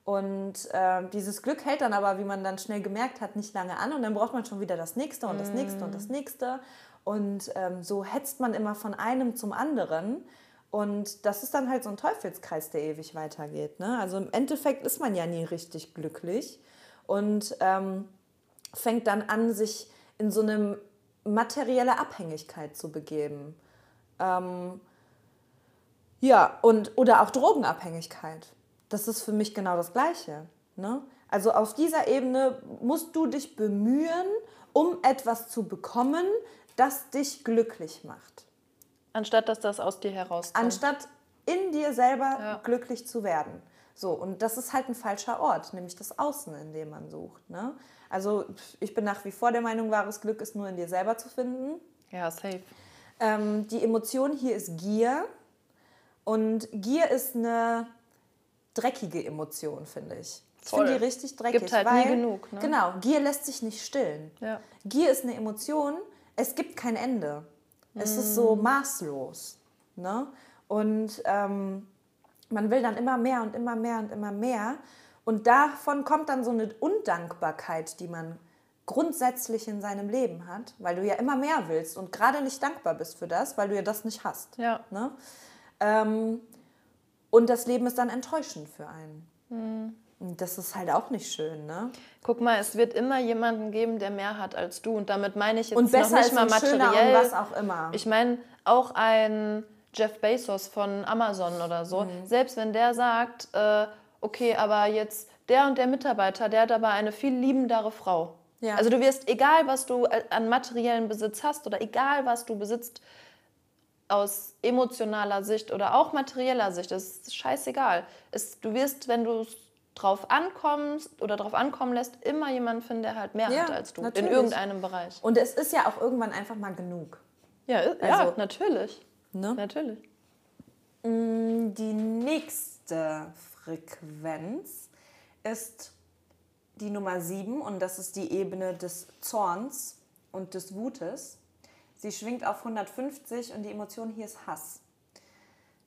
Und äh, dieses Glück hält dann aber, wie man dann schnell gemerkt hat, nicht lange an und dann braucht man schon wieder das nächste und das nächste und das nächste. Und ähm, so hetzt man immer von einem zum anderen. Und das ist dann halt so ein Teufelskreis, der ewig weitergeht. Ne? Also im Endeffekt ist man ja nie richtig glücklich und ähm, fängt dann an, sich in so eine materielle Abhängigkeit zu begeben. Ähm, ja, und, oder auch Drogenabhängigkeit. Das ist für mich genau das Gleiche. Ne? Also auf dieser Ebene musst du dich bemühen, um etwas zu bekommen, das dich glücklich macht. Anstatt dass das aus dir herauskommt. Anstatt in dir selber Ja. glücklich zu werden. So, und das ist halt ein falscher Ort, nämlich das Außen, in dem man sucht. Ne? Also ich bin nach wie vor der Meinung, wahres Glück ist nur in dir selber zu finden. Ja, safe. Ähm, die Emotion hier ist Gier. Und Gier ist eine dreckige Emotion, finde ich. Ich finde die richtig dreckig. Gibt halt nie genug, ne? Genau, Gier lässt sich nicht stillen. Ja. Gier ist eine Emotion, es gibt kein Ende. Es ist so maßlos. Ne? Und ähm, man will dann immer mehr und immer mehr und immer mehr. Und davon kommt dann so eine Undankbarkeit, die man grundsätzlich in seinem Leben hat, weil du ja immer mehr willst und gerade nicht dankbar bist für das, weil du ja das nicht hast. Ja. Ne? Ähm, und das Leben ist dann enttäuschend für einen. Hm. Und das ist halt auch nicht schön, ne? Guck mal, es wird immer jemanden geben, der mehr hat als du. Und damit meine ich jetzt Und besser noch nicht ist mal materiell. und was auch immer. Ich meine, auch ein Jeff Bezos von Amazon oder so, Mhm. selbst wenn der sagt, äh, okay, aber jetzt der und der Mitarbeiter, der hat aber eine viel liebendere Frau. Ja. Also du wirst, egal was du an materiellen Besitz hast oder egal was du besitzt, aus emotionaler Sicht oder auch materieller Sicht, das ist scheißegal. Es, du wirst, wenn du es drauf ankommst oder drauf ankommen lässt, immer jemanden finden, der halt mehr Ja, hat als du. natürlich. In irgendeinem Bereich. Und es ist ja auch irgendwann einfach mal genug. Ja, ja Also- natürlich. Ne? Natürlich. Die nächste Frequenz ist die Nummer 7 und das ist die Ebene des Zorns und des Wutes. Sie schwingt auf 150 und die Emotion hier ist Hass.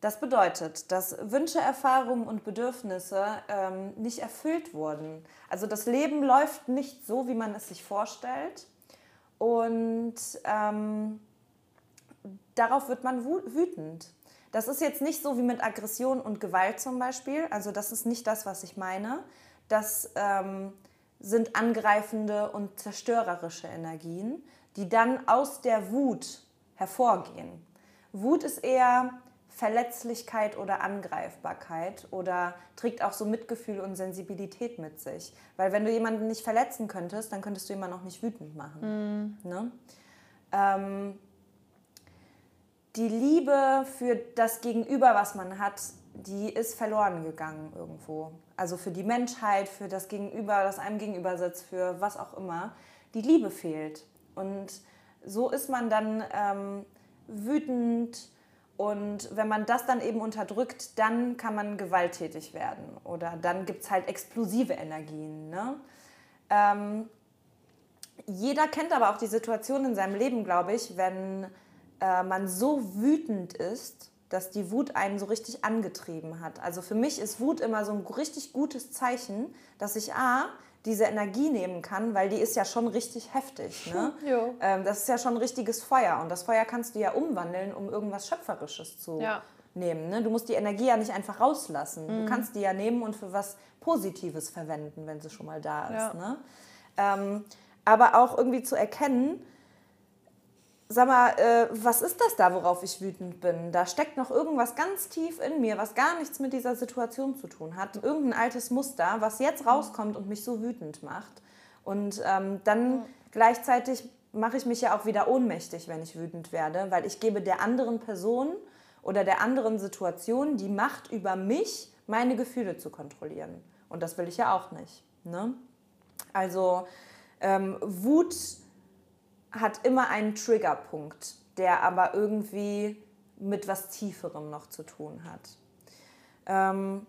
Das bedeutet, dass Wünsche, Erfahrungen und Bedürfnisse ähm, nicht erfüllt wurden. Also das Leben läuft nicht so, wie man es sich vorstellt. Und ähm, darauf wird man wütend. Das ist jetzt nicht so wie mit Aggression und Gewalt zum Beispiel. Also das ist nicht das, was ich meine. Das ähm, sind angreifende und zerstörerische Energien, die dann aus der Wut hervorgehen. Wut ist eher Verletzlichkeit oder Angreifbarkeit oder trägt auch so Mitgefühl und Sensibilität mit sich. Weil wenn du jemanden nicht verletzen könntest, dann könntest du jemanden auch nicht wütend machen. Ne? Ähm, die Liebe für das Gegenüber, was man hat, die ist verloren gegangen irgendwo. Also für die Menschheit, für das Gegenüber, das einem gegenüber sitzt, für was auch immer. Die Liebe fehlt. Und so ist man dann ähm, wütend. Und wenn man das dann eben unterdrückt, dann kann man gewalttätig werden. Oder dann gibt es halt explosive Energien. Ne? Ähm, jeder kennt aber auch die Situation in seinem Leben, glaube ich, wenn äh, man so wütend ist, dass die Wut einen so richtig angetrieben hat. Also für mich ist Wut immer so ein richtig gutes Zeichen, dass ich A, diese Energie nehmen kann, weil die ist ja schon richtig heftig. Ne? Ähm, das ist ja schon ein richtiges Feuer und das Feuer kannst du ja umwandeln, um irgendwas Schöpferisches zu Ja. nehmen. Ne? Du musst die Energie ja nicht einfach rauslassen. Du kannst die ja nehmen und für was Positives verwenden, wenn sie schon mal da ist. Ja. Ne? Ähm, aber auch irgendwie zu erkennen, sag mal, äh, was ist das da, worauf ich wütend bin? Da steckt noch irgendwas ganz tief in mir, was gar nichts mit dieser Situation zu tun hat. Irgendein altes Muster, was jetzt rauskommt und mich so wütend macht. Und ähm, dann gleichzeitig mache ich mich ja auch wieder ohnmächtig, wenn ich wütend werde, weil ich gebe der anderen Person oder der anderen Situation die Macht über mich, meine Gefühle zu kontrollieren. Und das will ich ja auch nicht. Ne? Also ähm, Wut hat immer einen Triggerpunkt. der aber irgendwie mit was Tieferem noch zu tun hat. Ähm,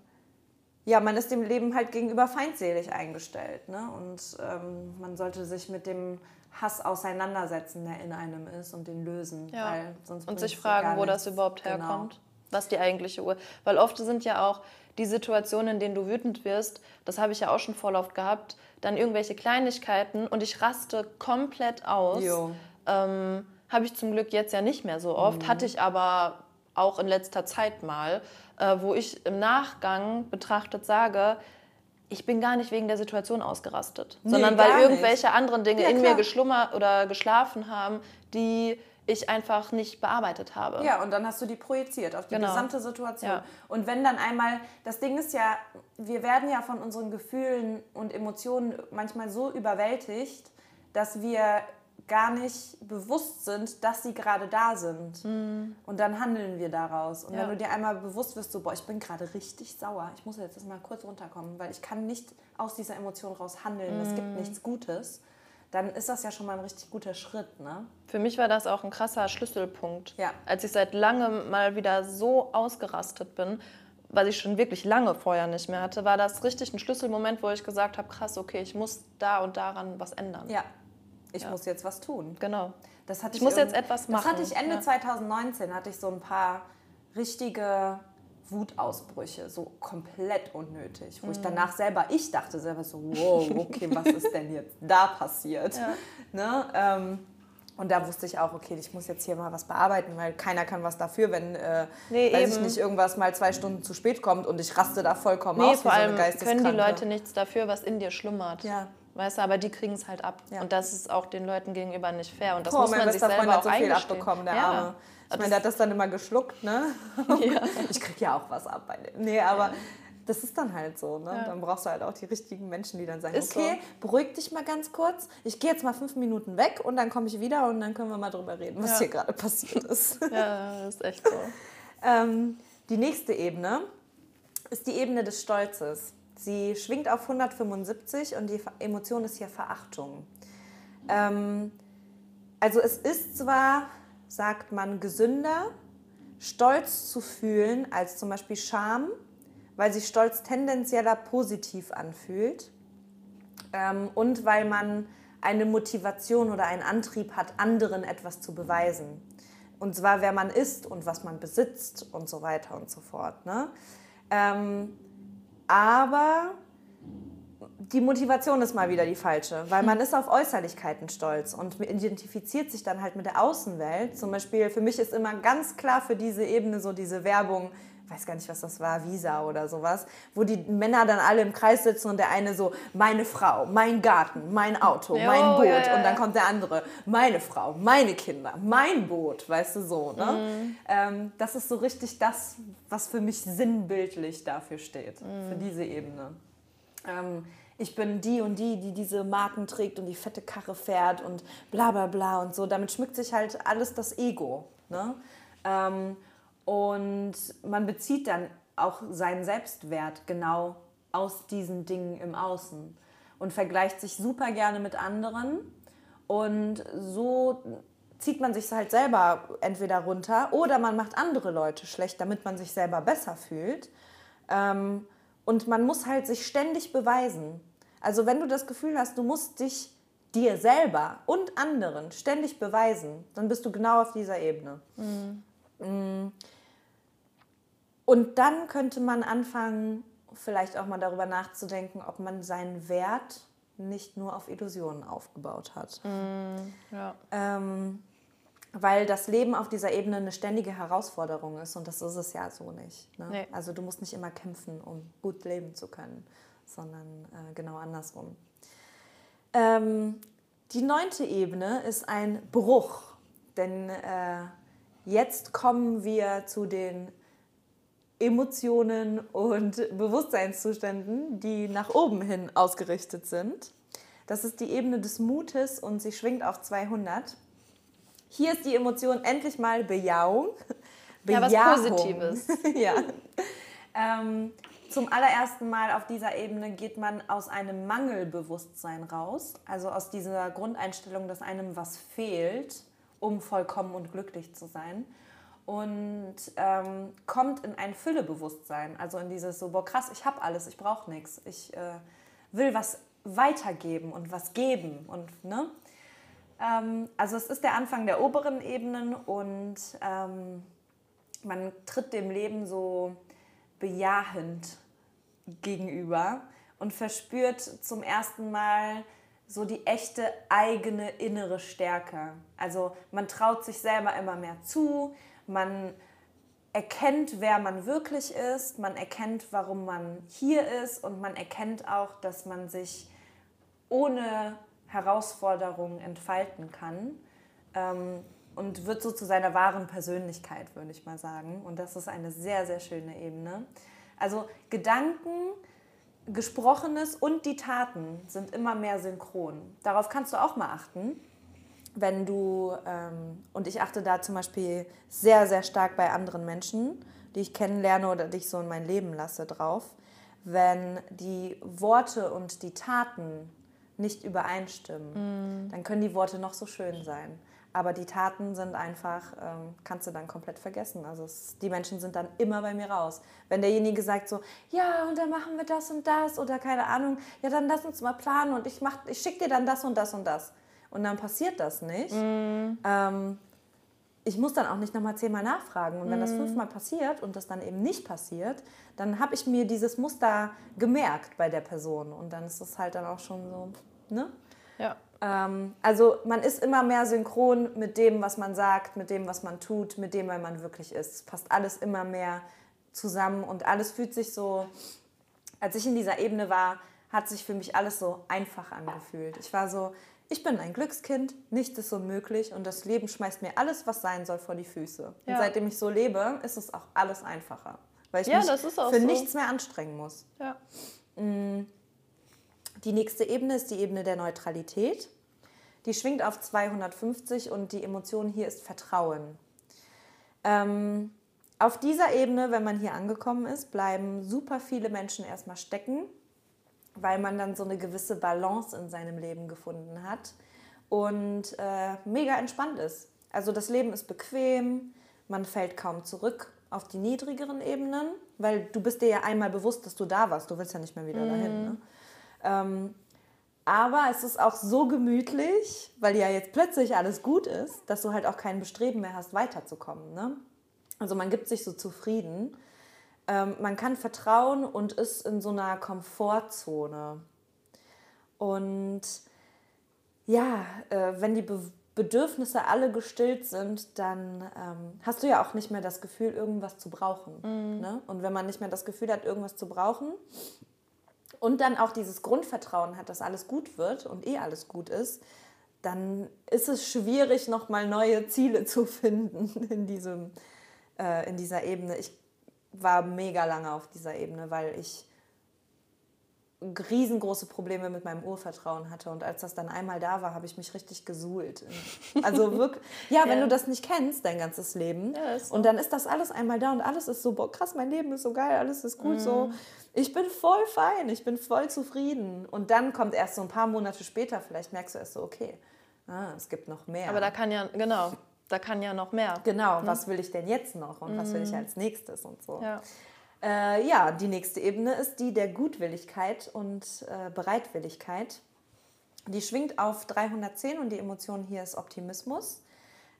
ja, man ist dem Leben halt gegenüber feindselig eingestellt. Ne? Und ähm, man sollte sich mit dem Hass auseinandersetzen, der in einem ist und den lösen. Ja. Weil sonst Und sich fragen, wo das überhaupt Genau. herkommt. Was die eigentliche Uhr. Weil oft sind ja auch die Situationen, in denen du wütend wirst, das habe ich ja auch schon oft gehabt, dann irgendwelche Kleinigkeiten und ich raste komplett aus. Ähm, habe ich zum Glück jetzt ja nicht mehr so oft, hatte ich aber auch in letzter Zeit mal, äh, wo ich im Nachgang betrachtet sage, ich bin gar nicht wegen der Situation ausgerastet, Nee, sondern weil nicht. irgendwelche anderen Dinge Ja, in klar. mir geschlummert oder geschlafen haben, die ich einfach nicht bearbeitet habe. Ja, und dann hast du die projiziert auf die Genau. gesamte Situation. Ja. Und wenn dann einmal, das Ding ist ja, wir werden ja von unseren Gefühlen und Emotionen manchmal so überwältigt, dass wir gar nicht bewusst sind, dass sie gerade da sind. Und dann handeln wir daraus. Und Mhm. Ja. wenn du dir einmal bewusst wirst, so, boah, ich bin gerade richtig sauer, ich muss jetzt mal kurz runterkommen, weil ich kann nicht aus dieser Emotion raus handeln, es Mhm. gibt nichts Gutes, dann ist das ja schon mal ein richtig guter Schritt, ne? Für mich war das auch ein krasser Schlüsselpunkt. Ja. Als ich seit langem mal wieder so ausgerastet bin, was ich schon wirklich lange vorher nicht mehr hatte, war das richtig ein Schlüsselmoment, wo ich gesagt habe, krass, okay, ich muss da und daran was ändern. Ja, ich muss jetzt was tun. Genau. Das hatte Ich muss irgend- jetzt etwas Das machen, hatte ich Ende ja. 2019, hatte ich so ein paar richtige Wutausbrüche, so komplett unnötig, wo ich Mhm. danach selber, ich dachte selber so, wow, okay, was ist denn jetzt da passiert? Ne? Ähm, und da wusste ich auch, okay, ich muss jetzt hier mal was bearbeiten, weil keiner kann was dafür, wenn, äh, Nee, weiß ich nicht, irgendwas mal zwei Stunden zu spät kommt und ich raste da vollkommen Nee, aus vor so allem eine können die. Leute nichts dafür, was in dir schlummert. Ja. Weißt du, aber die kriegen es halt ab. Ja. Und das ist auch den Leuten gegenüber nicht fair. Und das Boah, muss man sich Freund selber hat auch so viel abbekommen, der ja. Arme. Ich meine, der hat das dann immer geschluckt, ne? Ich krieg ja auch was ab bei dem. Nee, aber das ist dann halt so, ne? Ja. Dann brauchst du halt auch die richtigen Menschen, die dann sagen, Ist okay, beruhig dich mal ganz kurz. Ich gehe jetzt mal fünf Minuten weg und dann komme ich wieder und dann können wir mal drüber reden, was Ja. hier gerade passiert ist. Ja, das ist echt so. Ähm, die nächste Ebene ist die Ebene des Stolzes. Sie schwingt auf 175 und die Emotion ist hier Verachtung. Ähm, also es ist zwar, sagt man, gesünder, Stolz zu fühlen als zum Beispiel Scham, weil sich Stolz tendenzieller positiv anfühlt ähm, und weil man eine Motivation oder einen Antrieb hat, anderen etwas zu beweisen. Und zwar, wer man ist und was man besitzt und so weiter und so fort. Ne? Ähm, aber die Motivation ist mal wieder die falsche, weil man ist auf Äußerlichkeiten stolz und identifiziert sich dann halt mit der Außenwelt. Zum Beispiel, für mich ist immer ganz klar für diese Ebene so diese Werbung, ich weiß gar nicht, was das war, Visa oder sowas, wo die Männer dann alle im Kreis sitzen und der eine so, meine Frau, mein Garten, mein Auto, mein Boot. ja, ja, Und dann kommt der andere, meine Frau, meine Kinder, mein Boot, weißt du so. Ne? Mhm. Ähm, das ist so richtig das, was für mich sinnbildlich dafür steht, Mhm. für diese Ebene. Ähm, ich bin die und die, die diese Marken trägt und die fette Karre fährt und bla bla bla und so. Damit schmückt sich halt alles das Ego. Ne? Ähm, und man bezieht dann auch seinen Selbstwert genau aus diesen Dingen im Außen und vergleicht sich super gerne mit anderen. Und so zieht man sich halt selber entweder runter oder man macht andere Leute schlecht, damit man sich selber besser fühlt. Ähm, und man muss halt sich ständig beweisen. Also wenn du das Gefühl hast, du musst dich dir selber und anderen ständig beweisen, dann bist du genau auf dieser Ebene. Mm. Und dann könnte man anfangen, vielleicht auch mal darüber nachzudenken, ob man seinen Wert nicht nur auf Illusionen aufgebaut hat. Ja. Ähm, weil das Leben auf dieser Ebene eine ständige Herausforderung ist und das ist es ja so nicht. Ne? Nee. Also du musst nicht immer kämpfen, um gut leben zu können, sondern äh, genau andersrum. Ähm, die neunte Ebene ist ein Bruch, denn äh, jetzt kommen wir zu den Emotionen und Bewusstseinszuständen, die nach oben hin ausgerichtet sind. Das ist die Ebene des Mutes und sie schwingt auf 200. Hier ist die Emotion endlich mal Bejahung. Ja, was Bejahung. Positives. ja. Ähm, zum allerersten Mal auf dieser Ebene geht man aus einem Mangelbewusstsein raus, also aus dieser Grundeinstellung, dass einem was fehlt um vollkommen und glücklich zu sein. Und ähm, kommt in ein Füllebewusstsein, also in dieses so, boah krass, ich habe alles, ich brauche nichts, ich äh, will was weitergeben und was geben. Und, ne? Ähm, also es ist der Anfang der oberen Ebenen und ähm, man tritt dem Leben so bejahend gegenüber und verspürt zum ersten Mal so die echte eigene innere Stärke. Also man traut sich selber immer mehr zu, man erkennt, wer man wirklich ist, man erkennt, warum man hier ist und man erkennt auch, dass man sich ohne Herausforderungen entfalten kann ähm, und wird so zu seiner wahren Persönlichkeit, würde ich mal sagen. Und das ist eine sehr, sehr schöne Ebene. Also Gedanken, Gesprochenes und die Taten sind immer mehr synchron. Darauf kannst du auch mal achten wenn du, ähm, und ich achte da zum Beispiel sehr, sehr stark bei anderen Menschen, die ich kennenlerne oder die ich so in mein Leben lasse, drauf, wenn die Worte und die Taten nicht übereinstimmen, mm. dann können die Worte noch so schön sein. Aber die Taten sind einfach, ähm, kannst du dann komplett vergessen. Also es, die Menschen sind dann immer bei mir raus. Wenn derjenige sagt so, ja, und dann machen wir das und das oder keine Ahnung, ja, dann lass uns mal planen und ich, ich schicke dir dann das und das und das und dann passiert das nicht. Mm. Ähm, ich muss dann auch nicht nochmal zehnmal nachfragen. Und wenn mm. das fünfmal passiert und das dann eben nicht passiert, dann habe ich mir dieses Muster gemerkt bei der Person. Und dann ist das halt dann auch schon so, ne? Ja. Ähm, also man ist immer mehr synchron mit dem, was man sagt, mit dem, was man tut, mit dem, wer man wirklich ist. Es passt alles immer mehr zusammen und alles fühlt sich so, als ich in dieser Ebene war, hat sich für mich alles so einfach angefühlt. Ich war so, ich bin ein Glückskind, nichts ist unmöglich und das Leben schmeißt mir alles, was sein soll, vor die Füße. Ja. Und seitdem ich so lebe, ist es auch alles einfacher. Weil ich ja, mich für so. nichts mehr anstrengen muss. Ja. Mm. Die nächste Ebene ist die Ebene der Neutralität. Die schwingt auf 250 und die Emotion hier ist Vertrauen. Ähm, auf dieser Ebene, wenn man hier angekommen ist, bleiben super viele Menschen erstmal stecken weil man dann so eine gewisse Balance in seinem Leben gefunden hat und äh, mega entspannt ist. Also das Leben ist bequem, man fällt kaum zurück auf die niedrigeren Ebenen, weil du bist dir ja einmal bewusst, dass du da warst, du willst ja nicht mehr wieder mhm. dahin. Ne? Ähm, aber es ist auch so gemütlich, weil ja jetzt plötzlich alles gut ist, dass du halt auch kein Bestreben mehr hast, weiterzukommen. Ne? Also man gibt sich so zufrieden. Ähm, man kann vertrauen und ist in so einer Komfortzone. Und ja, äh, wenn die Be Bedürfnisse alle gestillt sind, dann ähm, hast du ja auch nicht mehr das Gefühl, irgendwas zu brauchen. Mhm. Ne? Und wenn man nicht mehr das Gefühl hat, irgendwas zu brauchen und dann auch dieses Grundvertrauen hat, dass alles gut wird und eh alles gut ist, dann ist es schwierig, nochmal neue Ziele zu finden in, diesem, äh, in dieser Ebene. Ich war mega lange auf dieser Ebene, weil ich riesengroße Probleme mit meinem Urvertrauen hatte. Und als das dann einmal da war, habe ich mich richtig gesuhlt. Also wirklich, ja, wenn ja. du das nicht kennst, dein ganzes Leben. Ja, so. Und dann ist das alles einmal da und alles ist so, boah, krass, mein Leben ist so geil, alles ist gut, mm. so. Mhm. Ich bin voll fein, ich bin voll zufrieden. Und dann kommt erst so ein paar Monate später, vielleicht merkst du erst so, okay, ah, es gibt noch mehr. Aber da kann ja, genau, da kann ja noch mehr. Genau, ne? was will ich denn jetzt noch und mm. was will ich mhm. als nächstes und so. Ja. Äh, ja, die nächste Ebene ist die der Gutwilligkeit und äh, Bereitwilligkeit. Die schwingt auf 310 und die Emotion hier ist Optimismus.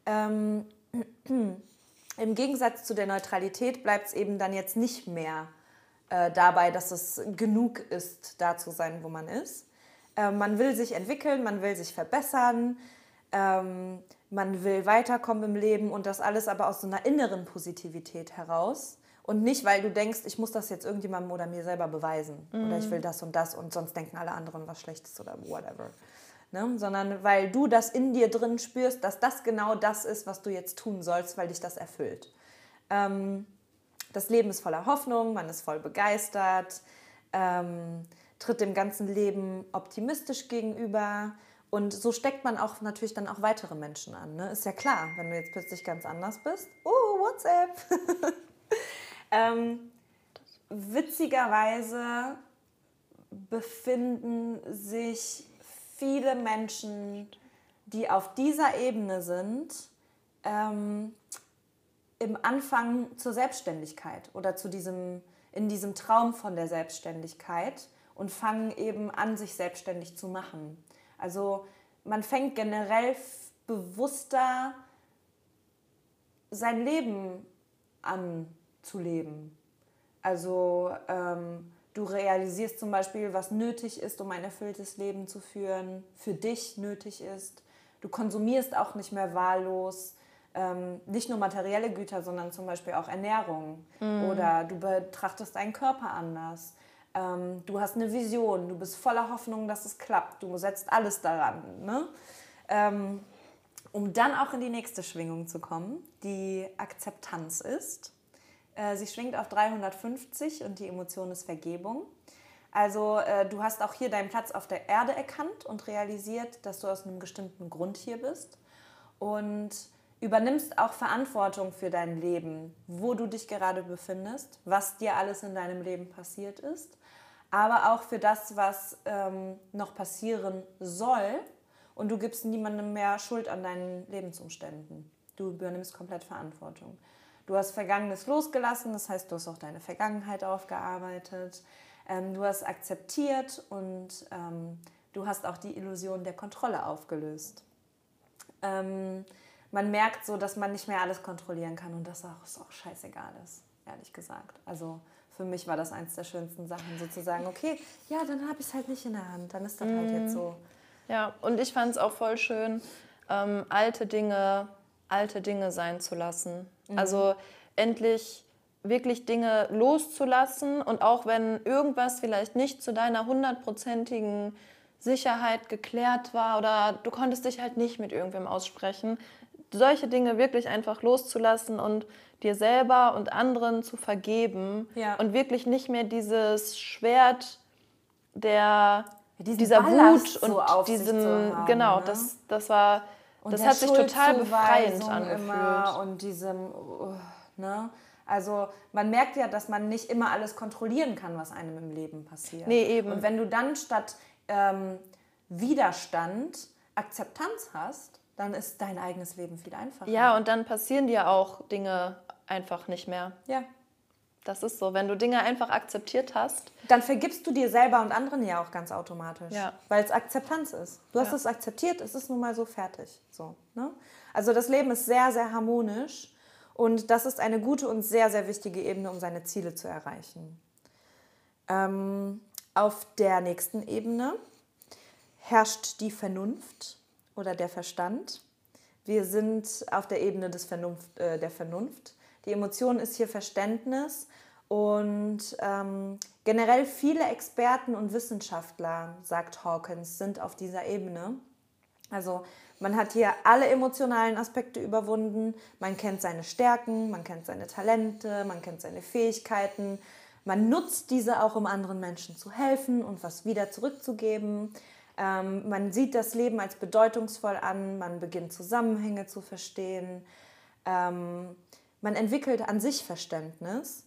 Ähm, Im Gegensatz zu der Neutralität bleibt es eben dann jetzt nicht mehr äh, dabei, dass es genug ist, da zu sein, wo man ist. Äh, man will sich entwickeln, man will sich verbessern. Ähm, man will weiterkommen im Leben und das alles aber aus so einer inneren Positivität heraus. Und nicht, weil du denkst, ich muss das jetzt irgendjemandem oder mir selber beweisen. Mhm. Oder ich will das und das und sonst denken alle anderen was Schlechtes oder whatever. Ne? Sondern weil du das in dir drin spürst, dass das genau das ist, was du jetzt tun sollst, weil dich das erfüllt. Ähm, das Leben ist voller Hoffnung, man ist voll begeistert, ähm, tritt dem ganzen Leben optimistisch gegenüber und so steckt man auch natürlich dann auch weitere Menschen an. Ne? Ist ja klar, wenn du jetzt plötzlich ganz anders bist. Oh, WhatsApp! ähm, witzigerweise befinden sich viele Menschen, die auf dieser Ebene sind, ähm, im Anfang zur Selbstständigkeit oder zu diesem, in diesem Traum von der Selbstständigkeit und fangen eben an, sich selbstständig zu machen. Also man fängt generell bewusster sein Leben an zu leben. Also ähm, du realisierst zum Beispiel, was nötig ist, um ein erfülltes Leben zu führen, für dich nötig ist. Du konsumierst auch nicht mehr wahllos ähm, nicht nur materielle Güter, sondern zum Beispiel auch Ernährung. Mhm. Oder du betrachtest deinen Körper anders. Ähm, du hast eine Vision, du bist voller Hoffnung, dass es klappt. Du setzt alles daran. Ne? Ähm, um dann auch in die nächste Schwingung zu kommen, die Akzeptanz ist. Äh, sie schwingt auf 350 und die Emotion ist Vergebung. Also äh, du hast auch hier deinen Platz auf der Erde erkannt und realisiert, dass du aus einem bestimmten Grund hier bist. Und übernimmst auch Verantwortung für dein Leben, wo du dich gerade befindest, was dir alles in deinem Leben passiert ist, aber auch für das, was ähm, noch passieren soll. Und du gibst niemandem mehr Schuld an deinen Lebensumständen. Du übernimmst komplett Verantwortung. Du hast Vergangenes losgelassen, das heißt, du hast auch deine Vergangenheit aufgearbeitet. Ähm, du hast akzeptiert und ähm, du hast auch die Illusion der Kontrolle aufgelöst. Man merkt so, dass man nicht mehr alles kontrollieren kann und dass es auch scheißegal ist, ehrlich gesagt. Also für mich war das eins der schönsten Sachen, sozusagen, okay, ja, dann habe ich es halt nicht in der Hand, dann ist das mhm. halt jetzt so. Ja, und ich fand es auch voll schön, ähm, alte Dinge, alte Dinge sein zu lassen. Mhm. Also endlich wirklich Dinge loszulassen und auch wenn irgendwas vielleicht nicht zu deiner hundertprozentigen Sicherheit geklärt war oder du konntest dich halt nicht mit irgendwem aussprechen, solche Dinge wirklich einfach loszulassen und dir selber und anderen zu vergeben ja. und wirklich nicht mehr dieses Schwert der Diesen dieser Ballast Wut und so diesem haben, genau ne? das das war und das hat sich total befreiend angefühlt und diesem uh, ne also man merkt ja, dass man nicht immer alles kontrollieren kann, was einem im Leben passiert. Nee, eben. Und wenn du dann statt ähm, Widerstand Akzeptanz hast, dann ist dein eigenes Leben viel einfacher. Ja, und dann passieren dir auch Dinge einfach nicht mehr. Ja. Das ist so. Wenn du Dinge einfach akzeptiert hast. Dann vergibst du dir selber und anderen ja auch ganz automatisch. Ja. Weil es Akzeptanz ist. Du hast ja. es akzeptiert, es ist nun mal so fertig. So, ne? Also das Leben ist sehr, sehr harmonisch und das ist eine gute und sehr, sehr wichtige Ebene, um seine Ziele zu erreichen. Ähm, auf der nächsten Ebene herrscht die Vernunft oder der Verstand. Wir sind auf der Ebene des Vernunft, äh, der Vernunft. Die Emotion ist hier Verständnis und ähm, generell viele Experten und Wissenschaftler, sagt Hawkins, sind auf dieser Ebene. Also man hat hier alle emotionalen Aspekte überwunden. Man kennt seine Stärken, man kennt seine Talente, man kennt seine Fähigkeiten. Man nutzt diese auch, um anderen Menschen zu helfen und was wieder zurückzugeben. Ähm, man sieht das Leben als bedeutungsvoll an, man beginnt Zusammenhänge zu verstehen, ähm, man entwickelt an sich Verständnis.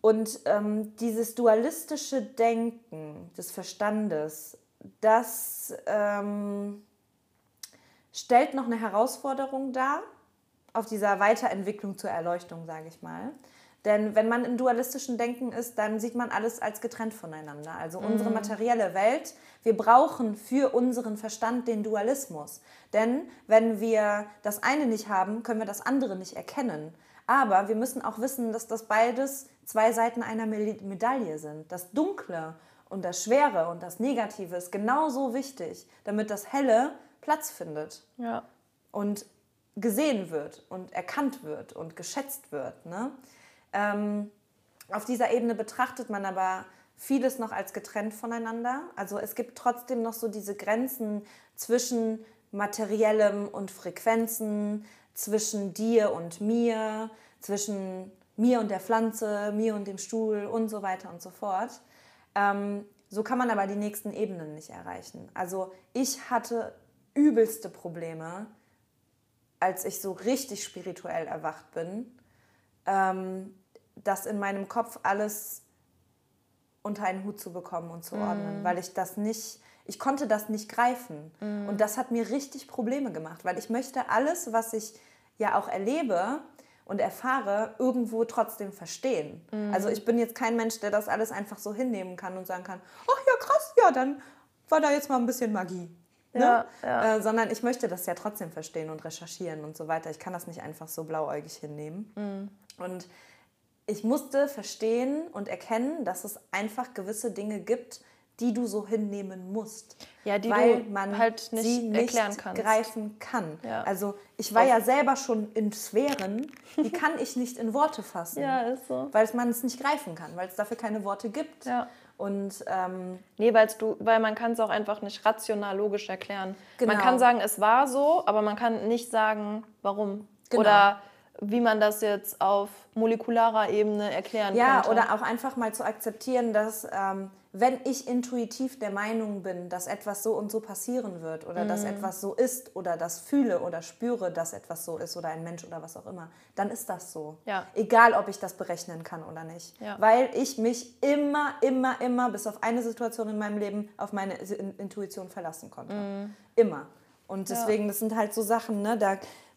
Und ähm, dieses dualistische Denken des Verstandes, das ähm, stellt noch eine Herausforderung dar auf dieser Weiterentwicklung zur Erleuchtung, sage ich mal. Denn wenn man im dualistischen Denken ist, dann sieht man alles als getrennt voneinander. Also unsere mhm. materielle Welt, wir brauchen für unseren Verstand den Dualismus. Denn wenn wir das eine nicht haben, können wir das andere nicht erkennen. Aber wir müssen auch wissen, dass das beides zwei Seiten einer Medaille sind. Das Dunkle und das Schwere und das Negative ist genauso wichtig, damit das Helle Platz findet. Ja. Und gesehen wird und erkannt wird und geschätzt wird. Ne? Ähm, auf dieser Ebene betrachtet man aber vieles noch als getrennt voneinander. Also es gibt trotzdem noch so diese Grenzen zwischen materiellem und Frequenzen, zwischen dir und mir, zwischen mir und der Pflanze, mir und dem Stuhl und so weiter und so fort. Ähm, so kann man aber die nächsten Ebenen nicht erreichen. Also ich hatte übelste Probleme, als ich so richtig spirituell erwacht bin. Ähm, das in meinem Kopf alles unter einen Hut zu bekommen und zu ordnen, mm. weil ich das nicht, ich konnte das nicht greifen. Mm. Und das hat mir richtig Probleme gemacht, weil ich möchte alles, was ich ja auch erlebe und erfahre, irgendwo trotzdem verstehen. Also ich bin jetzt kein Mensch, der das alles einfach so hinnehmen kann und sagen kann, ach ja, krass, ja, dann war da jetzt mal ein bisschen Magie. Ne? Ja, ja. Äh, sondern ich möchte das ja trotzdem verstehen und recherchieren und so weiter. Ich kann das nicht einfach so blauäugig hinnehmen. Mhm. Und ich musste verstehen und erkennen, dass es einfach gewisse Dinge gibt, die du so hinnehmen musst. Ja, die weil du man halt nicht sie nicht erklären kannst. greifen kann. Ja. Also ich war ja selber schon in Sphären, die kann ich nicht in Worte fassen. ist so. Weil man es nicht greifen kann, weil es dafür keine Worte gibt. Ja. Und ähm, Nee, weil's du, weil man kann es auch einfach nicht rational logisch erklären. Man Genau. kann sagen, es war so, aber man kann nicht sagen, warum. Genau. Oder wie man das jetzt auf molekularer Ebene erklären Ja, könnte. oder auch einfach mal zu akzeptieren, dass ähm, wenn ich intuitiv der Meinung bin, dass etwas so und so passieren wird oder dass Mhm. etwas so ist oder das fühle oder spüre, dass etwas so ist oder ein Mensch oder was auch immer, dann ist das so. Ja. Egal, ob ich das berechnen kann oder nicht. Ja. Weil ich mich immer, immer, immer, bis auf eine Situation in meinem Leben, auf meine In- Intuition verlassen konnte. Immer. Und deswegen, das sind halt so Sachen, ne, da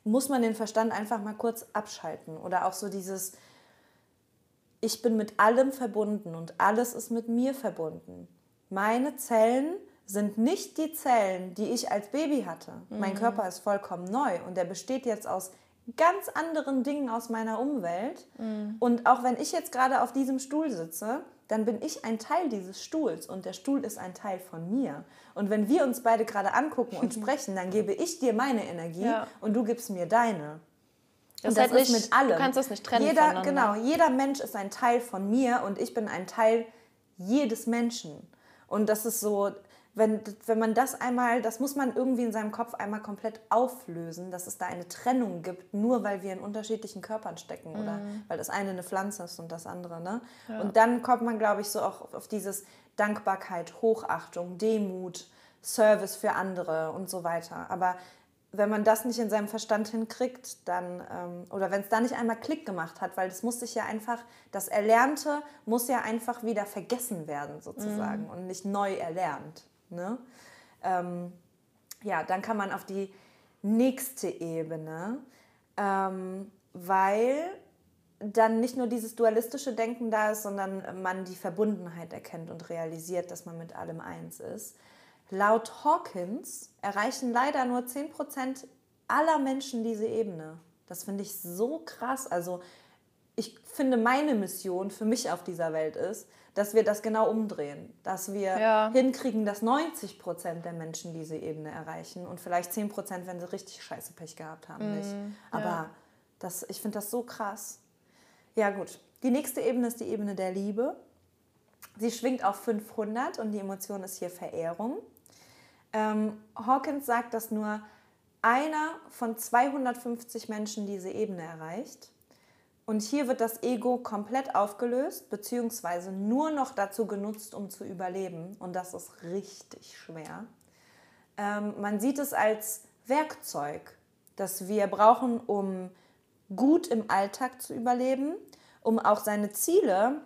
muss man den Verstand einfach mal kurz abschalten. Oder auch so dieses, ich bin mit allem verbunden und alles ist mit mir verbunden. Meine Zellen sind nicht die Zellen, die ich als Baby hatte. Mein Körper ist vollkommen neu und der besteht jetzt aus ganz anderen Dingen aus meiner Umwelt. Und auch wenn ich jetzt gerade auf diesem Stuhl sitze, dann bin ich ein Teil dieses Stuhls und der Stuhl ist ein Teil von mir. Und wenn wir uns beide gerade angucken und sprechen, dann gebe ich dir meine Energie Ja. und du gibst mir deine. Das ist halt nicht, mit allem. Du kannst das nicht trennen Jeder, genau, jeder Mensch ist ein Teil von mir und ich bin ein Teil jedes Menschen. Und das ist so, wenn, wenn man das einmal, das muss man irgendwie in seinem Kopf einmal komplett auflösen, dass es da eine Trennung gibt, nur weil wir in unterschiedlichen Körpern stecken oder Mhm. weil das eine eine Pflanze ist und das andere. Ne? Und dann kommt man, glaube ich, so auch auf dieses Dankbarkeit, Hochachtung, Demut, Service für andere und so weiter. Aber wenn man das nicht in seinem Verstand hinkriegt, dann, ähm, oder wenn es da nicht einmal Klick gemacht hat, weil das muss sich ja einfach, das Erlernte muss ja einfach wieder vergessen werden sozusagen und nicht neu erlernt. Ne? Ähm, ja, dann kann man auf die nächste Ebene, ähm, weil dann nicht nur dieses dualistische Denken da ist, sondern man die Verbundenheit erkennt und realisiert, dass man mit allem eins ist. Laut Hawkins erreichen leider nur 10% aller Menschen diese Ebene. Das finde ich so krass. Also ich finde, meine Mission für mich auf dieser Welt ist, dass wir das genau umdrehen. Dass wir Ja. hinkriegen, dass 90% der Menschen diese Ebene erreichen und vielleicht 10%, wenn sie richtig scheiße Pech gehabt haben, nicht. Aber das, ich finde das so krass. Ja gut, die nächste Ebene ist die Ebene der Liebe. Sie schwingt auf 500 und die Emotion ist hier Verehrung. Ähm, Hawkins sagt, dass nur einer von 250 Menschen diese Ebene erreicht. Und hier wird das Ego komplett aufgelöst, beziehungsweise nur noch dazu genutzt, um zu überleben. Und das ist richtig schwer. Ähm, man sieht es als Werkzeug, das wir brauchen, um gut im Alltag zu überleben, um auch seine Ziele,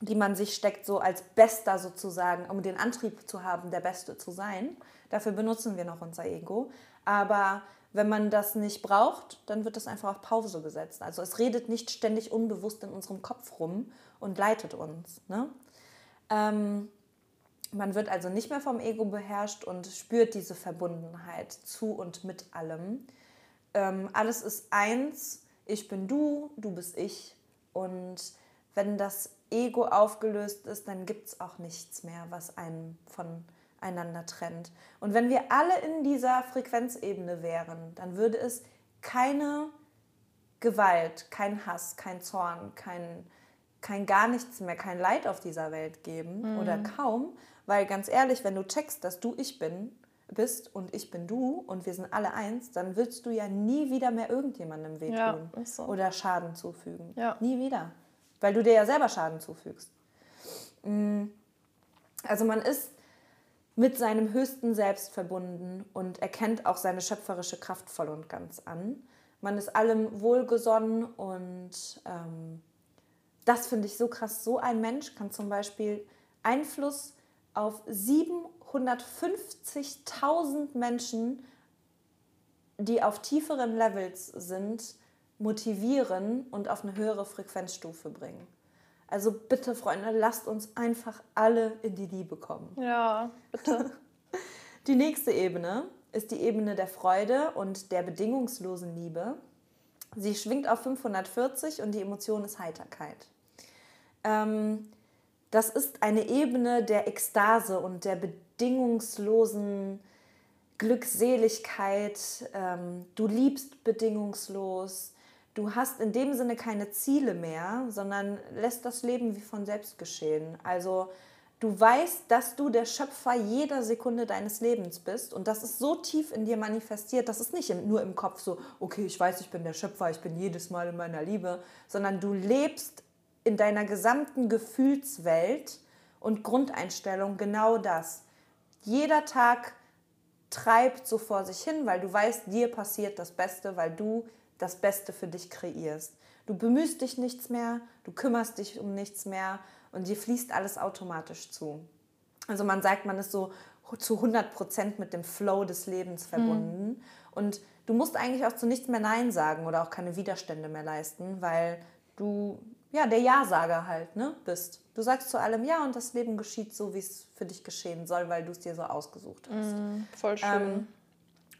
die man sich steckt, so als Bester sozusagen, um den Antrieb zu haben, der Beste zu sein. Dafür benutzen wir noch unser Ego. Aber wenn man das nicht braucht, dann wird das einfach auf Pause gesetzt. Also es redet nicht ständig unbewusst in unserem Kopf rum und leitet uns. Ne? Ähm, man wird also nicht mehr vom Ego beherrscht und spürt diese Verbundenheit zu und mit allem. Ähm, alles ist eins, ich bin du, du bist ich. Und wenn das Ego aufgelöst ist, dann gibt es auch nichts mehr, was einen voneinander trennt. Und wenn wir alle in dieser Frequenzebene wären, dann würde es keine Gewalt, kein Hass, kein Zorn, kein, kein gar nichts mehr, kein Leid auf dieser Welt geben oder kaum. Weil ganz ehrlich, wenn du checkst, dass du ich bin, bist und ich bin du und wir sind alle eins, dann willst du ja nie wieder mehr irgendjemandem wehtun Ja, so. oder Schaden zufügen. Ja. Nie wieder. Weil du dir ja selber Schaden zufügst. Mm. Also man ist mit seinem höchsten Selbst verbunden und erkennt auch seine schöpferische Kraft voll und ganz an. Man ist allem wohlgesonnen und ähm, das finde ich so krass. So ein Mensch kann zum Beispiel Einfluss auf 750.000 Menschen die auf tieferen Levels sind, motivieren und auf eine höhere Frequenzstufe bringen. Also bitte, Freunde, lasst uns einfach alle in die Liebe kommen. Ja, bitte. Die nächste Ebene ist die Ebene der Freude und der bedingungslosen Liebe. Sie schwingt auf 540 und die Emotion ist Heiterkeit. Ähm, das ist eine Ebene der Ekstase und der bedingungslosen Glückseligkeit. Ähm, du liebst bedingungslos. Du hast in dem Sinne keine Ziele mehr, sondern lässt das Leben wie von selbst geschehen. Also du weißt, dass du der Schöpfer jeder Sekunde deines Lebens bist und das ist so tief in dir manifestiert, das ist nicht nur im Kopf so, okay, ich weiß, ich bin der Schöpfer, ich bin jedes Mal in meiner Liebe, sondern du lebst in deiner gesamten Gefühlswelt und Grundeinstellung genau das. Jeder Tag treibt so vor sich hin, weil du weißt, dir passiert das Beste, weil du das Beste für dich kreierst. Du bemühst dich nichts mehr, du kümmerst dich um nichts mehr und dir fließt alles automatisch zu. Also man sagt, man ist so zu 100 Prozent mit dem Flow des Lebens verbunden. Mhm. Und du musst eigentlich auch zu nichts mehr Nein sagen oder auch keine Widerstände mehr leisten, weil du ja, der Ja-Sager halt ne, bist. Du sagst zu allem Ja und das Leben geschieht so, wie es für dich geschehen soll, weil du es dir so ausgesucht hast. Mm, voll schön. Ähm,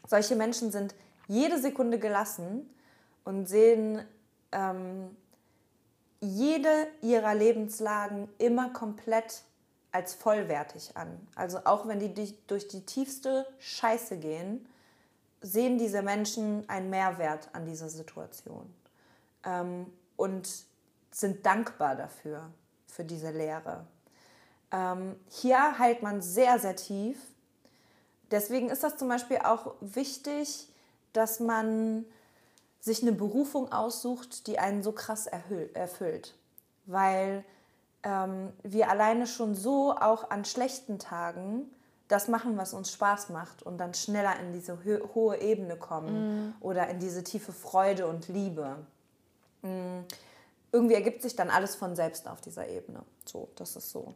solche Menschen sind jede Sekunde gelassen und sehen ähm, jede ihrer Lebenslagen immer komplett als vollwertig an. Also auch wenn die durch die tiefste Scheiße gehen, sehen diese Menschen einen Mehrwert an dieser Situation. Ähm, und sind dankbar dafür, für diese Lehre. Ähm, hier heilt man sehr, sehr tief. Deswegen ist das zum Beispiel auch wichtig, dass man sich eine Berufung aussucht, die einen so krass erfüllt. Weil ähm, wir alleine schon so auch an schlechten Tagen das machen, was uns Spaß macht und dann schneller in diese hohe Ebene kommen mm. oder in diese tiefe Freude und Liebe. Mm irgendwie ergibt sich dann alles von selbst auf dieser Ebene. So, das ist so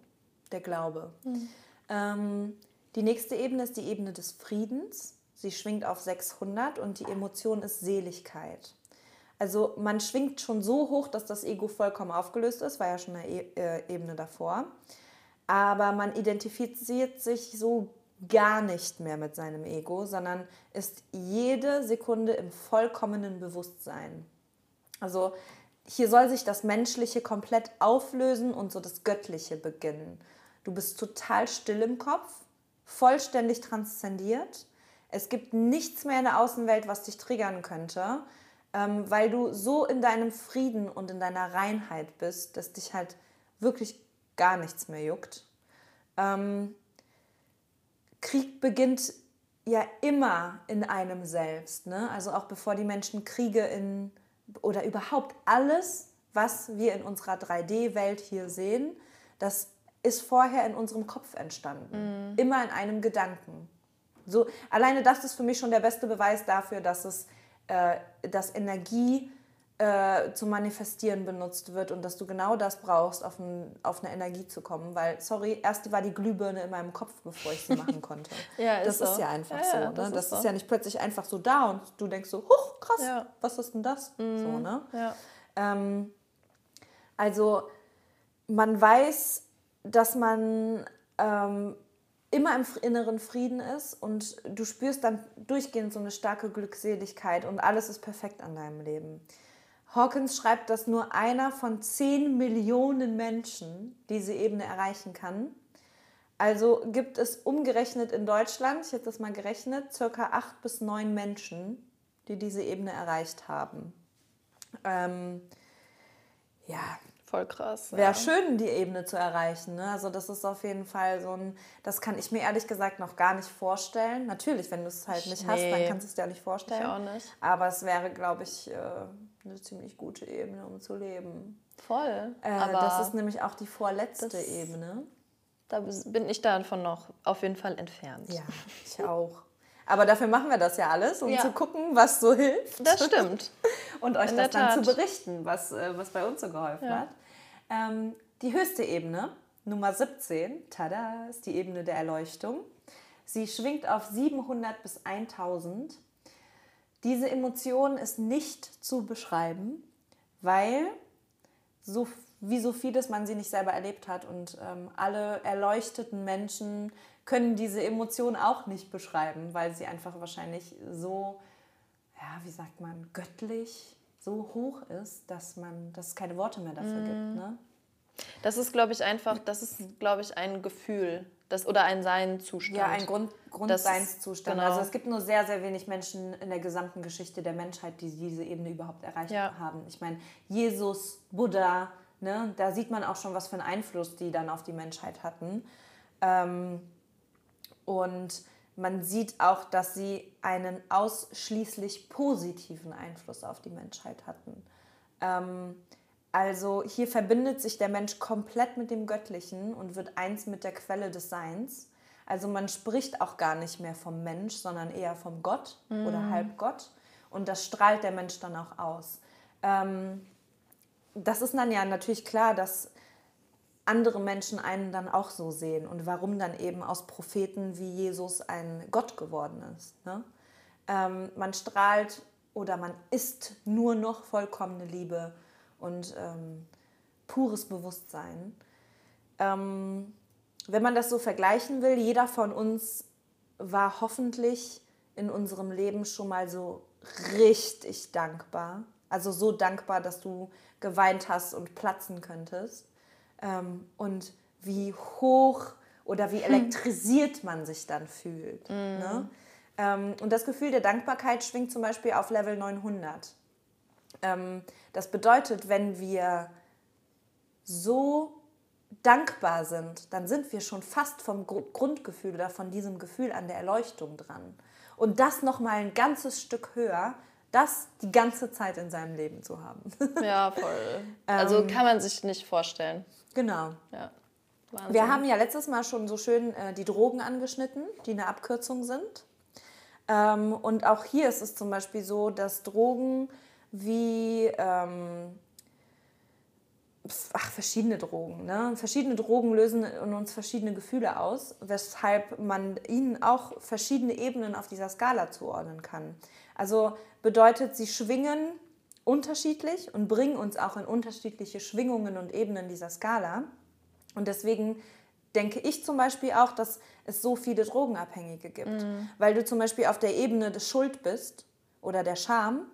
der Glaube. Mhm. Ähm, die nächste Ebene ist die Ebene des Friedens. Sie schwingt auf 600 und die Emotion ist Seligkeit. Also man schwingt schon so hoch, dass das Ego vollkommen aufgelöst ist, war ja schon eine e äh, Ebene davor. Aber man identifiziert sich so gar nicht mehr mit seinem Ego, sondern ist jede Sekunde im vollkommenen Bewusstsein. Also hier soll sich das Menschliche komplett auflösen und so das Göttliche beginnen. Du bist total still im Kopf, vollständig transzendiert. Es gibt nichts mehr in der Außenwelt, was dich triggern könnte, ähm, weil du so in deinem Frieden und in deiner Reinheit bist, dass dich halt wirklich gar nichts mehr juckt. Ähm, Krieg beginnt ja immer in einem selbst. Ne? Also auch bevor die Menschen Kriege in oder überhaupt alles, was wir in unserer 3D-Welt hier sehen, das ist vorher in unserem Kopf entstanden. Mhm. Immer in einem Gedanken. So, alleine das ist für mich schon der beste Beweis dafür, dass es äh, dass Energie äh, zum Manifestieren benutzt wird und dass du genau das brauchst, auf, ein, auf eine Energie zu kommen. Weil, sorry, erst war die Glühbirne in meinem Kopf, bevor ich sie machen konnte. ja, das ist, ist so. ja einfach ja, so. Ja, ne? das, das ist, ist, so. ja nicht plötzlich einfach so da und du denkst so, huch, krass, ja. was ist denn das? Mhm. So, ne? Ähm, also man weiß, dass man ähm, immer im inneren Frieden ist und du spürst dann durchgehend so eine starke Glückseligkeit und alles ist perfekt an deinem Leben. Hawkins schreibt, dass nur einer von 10 Millionen Menschen diese Ebene erreichen kann. Also gibt es umgerechnet in Deutschland, ich habe das mal gerechnet, circa 8 bis 9 Menschen, die diese Ebene erreicht haben. Ähm, ja, Voll krass. Wäre ja. schön, die Ebene zu erreichen. Ne? Also das ist auf jeden Fall so ein, das kann ich mir ehrlich gesagt noch gar nicht vorstellen. Natürlich, wenn du es halt nicht nee. hast, dann kannst du es dir auch nicht vorstellen. Ich auch nicht. Aber es wäre, glaube ich, äh, eine ziemlich gute Ebene, um zu leben. Voll. Äh, Aber das ist nämlich auch die vorletzte Ebene. Da bin ich davon noch auf jeden Fall entfernt. Ja, ich auch. Aber dafür machen wir das ja alles, um Ja. zu gucken, was so hilft. Das stimmt. Und euch In das dann zu Tat. berichten, was, äh, was bei uns so geholfen Ja. hat. Ähm, die höchste Ebene, Nummer 17, tada, ist die Ebene der Erleuchtung. Sie schwingt auf 700 bis 1000. diese Emotion ist nicht zu beschreiben, weil so, wie so vieles man sie nicht selber erlebt hat und ähm, alle erleuchteten Menschen können diese Emotion auch nicht beschreiben, weil sie einfach wahrscheinlich so, ja, wie sagt man, göttlich so hoch ist, dass man, dass es keine Worte mehr dafür mm. gibt. Ne? Das ist, glaube ich, einfach, das ist, glaube ich, ein Gefühl das, oder ein Seinzustand. Ja, ein Grund, Grundseinszustand. Genau. Also es gibt nur sehr, sehr wenig Menschen in der gesamten Geschichte der Menschheit, die diese Ebene überhaupt erreicht ja. haben. Ich meine, Jesus, Buddha, ne, da sieht man auch schon, was für einen Einfluss die dann auf die Menschheit hatten. Ähm, und man sieht auch, dass sie einen ausschließlich positiven Einfluss auf die Menschheit hatten. Ähm, also hier verbindet sich der Mensch komplett mit dem Göttlichen und wird eins mit der Quelle des Seins. Also man spricht auch gar nicht mehr vom Mensch, sondern eher vom Gott mhm. oder Halbgott. Und das strahlt der Mensch dann auch aus. Ähm, das ist dann ja natürlich klar, dass andere Menschen einen dann auch so sehen und warum dann eben aus Propheten wie Jesus ein Gott geworden ist. Ne? Ähm, man strahlt oder man ist nur noch vollkommene Liebe und ähm, pures Bewusstsein. Ähm, wenn man das so vergleichen will, jeder von uns war hoffentlich in unserem Leben schon mal so richtig dankbar. Also so dankbar, dass du geweint hast und platzen könntest. Ähm, und wie hoch oder wie elektrisiert man sich dann fühlt. Mm. Ne? Ähm, und das Gefühl der Dankbarkeit schwingt zum Beispiel auf Level 900. Ähm, das bedeutet, wenn wir so dankbar sind, dann sind wir schon fast vom Grundgefühl oder von diesem Gefühl an der Erleuchtung dran. Und das nochmal ein ganzes Stück höher, das die ganze Zeit in seinem Leben zu haben. Ja, voll. Also ähm, kann man sich nicht vorstellen. Genau. Ja. Wir haben ja letztes Mal schon so schön äh, die Drogen angeschnitten, die eine Abkürzung sind. Ähm, und auch hier ist es zum Beispiel so, dass Drogen wie ähm, ach, verschiedene Drogen. Ne? Verschiedene Drogen lösen in uns verschiedene Gefühle aus, weshalb man ihnen auch verschiedene Ebenen auf dieser Skala zuordnen kann. Also bedeutet, sie schwingen unterschiedlich und bringen uns auch in unterschiedliche Schwingungen und Ebenen dieser Skala. Und deswegen denke ich zum Beispiel auch, dass es so viele Drogenabhängige gibt. Mhm. Weil du zum Beispiel auf der Ebene des Schuld bist oder der Scham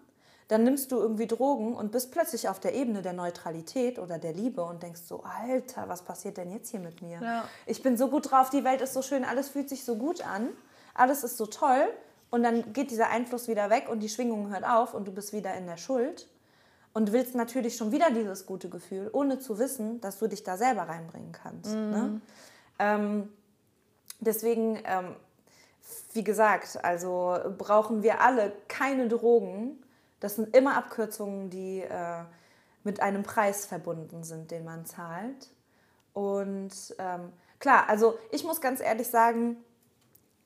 dann nimmst du irgendwie Drogen und bist plötzlich auf der Ebene der Neutralität oder der Liebe und denkst so, Alter, was passiert denn jetzt hier mit mir? Ja. Ich bin so gut drauf, die Welt ist so schön, alles fühlt sich so gut an, alles ist so toll und dann geht dieser Einfluss wieder weg und die Schwingung hört auf und du bist wieder in der Schuld und willst natürlich schon wieder dieses gute Gefühl, ohne zu wissen, dass du dich da selber reinbringen kannst. Mhm. Ne? Ähm, deswegen, ähm, wie gesagt, also brauchen wir alle keine Drogen, das sind immer Abkürzungen, die äh, mit einem Preis verbunden sind, den man zahlt. Und ähm, klar, also ich muss ganz ehrlich sagen,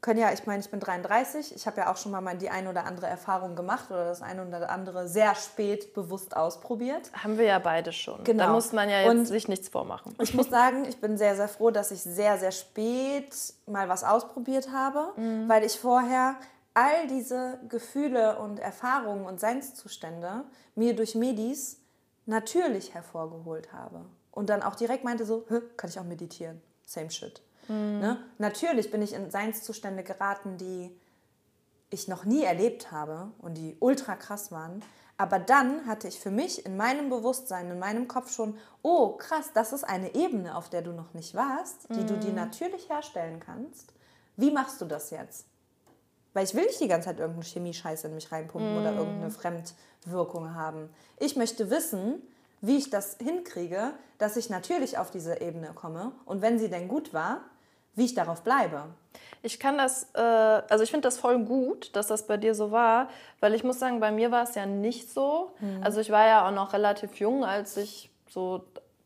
können ja, ich meine, ich bin 33, ich habe ja auch schon mal die ein oder andere Erfahrung gemacht oder das eine oder andere sehr spät bewusst ausprobiert. Haben wir ja beide schon. Genau. Da muss man ja jetzt Und sich nichts vormachen. Ich muss sagen, ich bin sehr, sehr froh, dass ich sehr, sehr spät mal was ausprobiert habe, mhm. weil ich vorher all diese Gefühle und Erfahrungen und Seinszustände mir durch Medis natürlich hervorgeholt habe. Und dann auch direkt meinte so, kann ich auch meditieren? Same shit. Mhm. Ne? Natürlich bin ich in Seinszustände geraten, die ich noch nie erlebt habe und die ultra krass waren. Aber dann hatte ich für mich in meinem Bewusstsein, in meinem Kopf schon, oh krass, das ist eine Ebene, auf der du noch nicht warst, die mhm. du dir mhm. natürlich herstellen kannst. Wie machst du das jetzt? Weil ich will nicht die ganze Zeit irgendeine Chemie-Scheiße in mich reinpumpen mm. oder irgendeine Fremdwirkung haben. Ich möchte wissen, wie ich das hinkriege, dass ich natürlich auf diese Ebene komme und wenn sie denn gut war, wie ich darauf bleibe. Ich kann das, äh, also ich finde das voll gut, dass das bei dir so war, weil ich muss sagen, bei mir war es ja nicht so. Mhm. Also ich war ja auch noch relativ jung, als ich so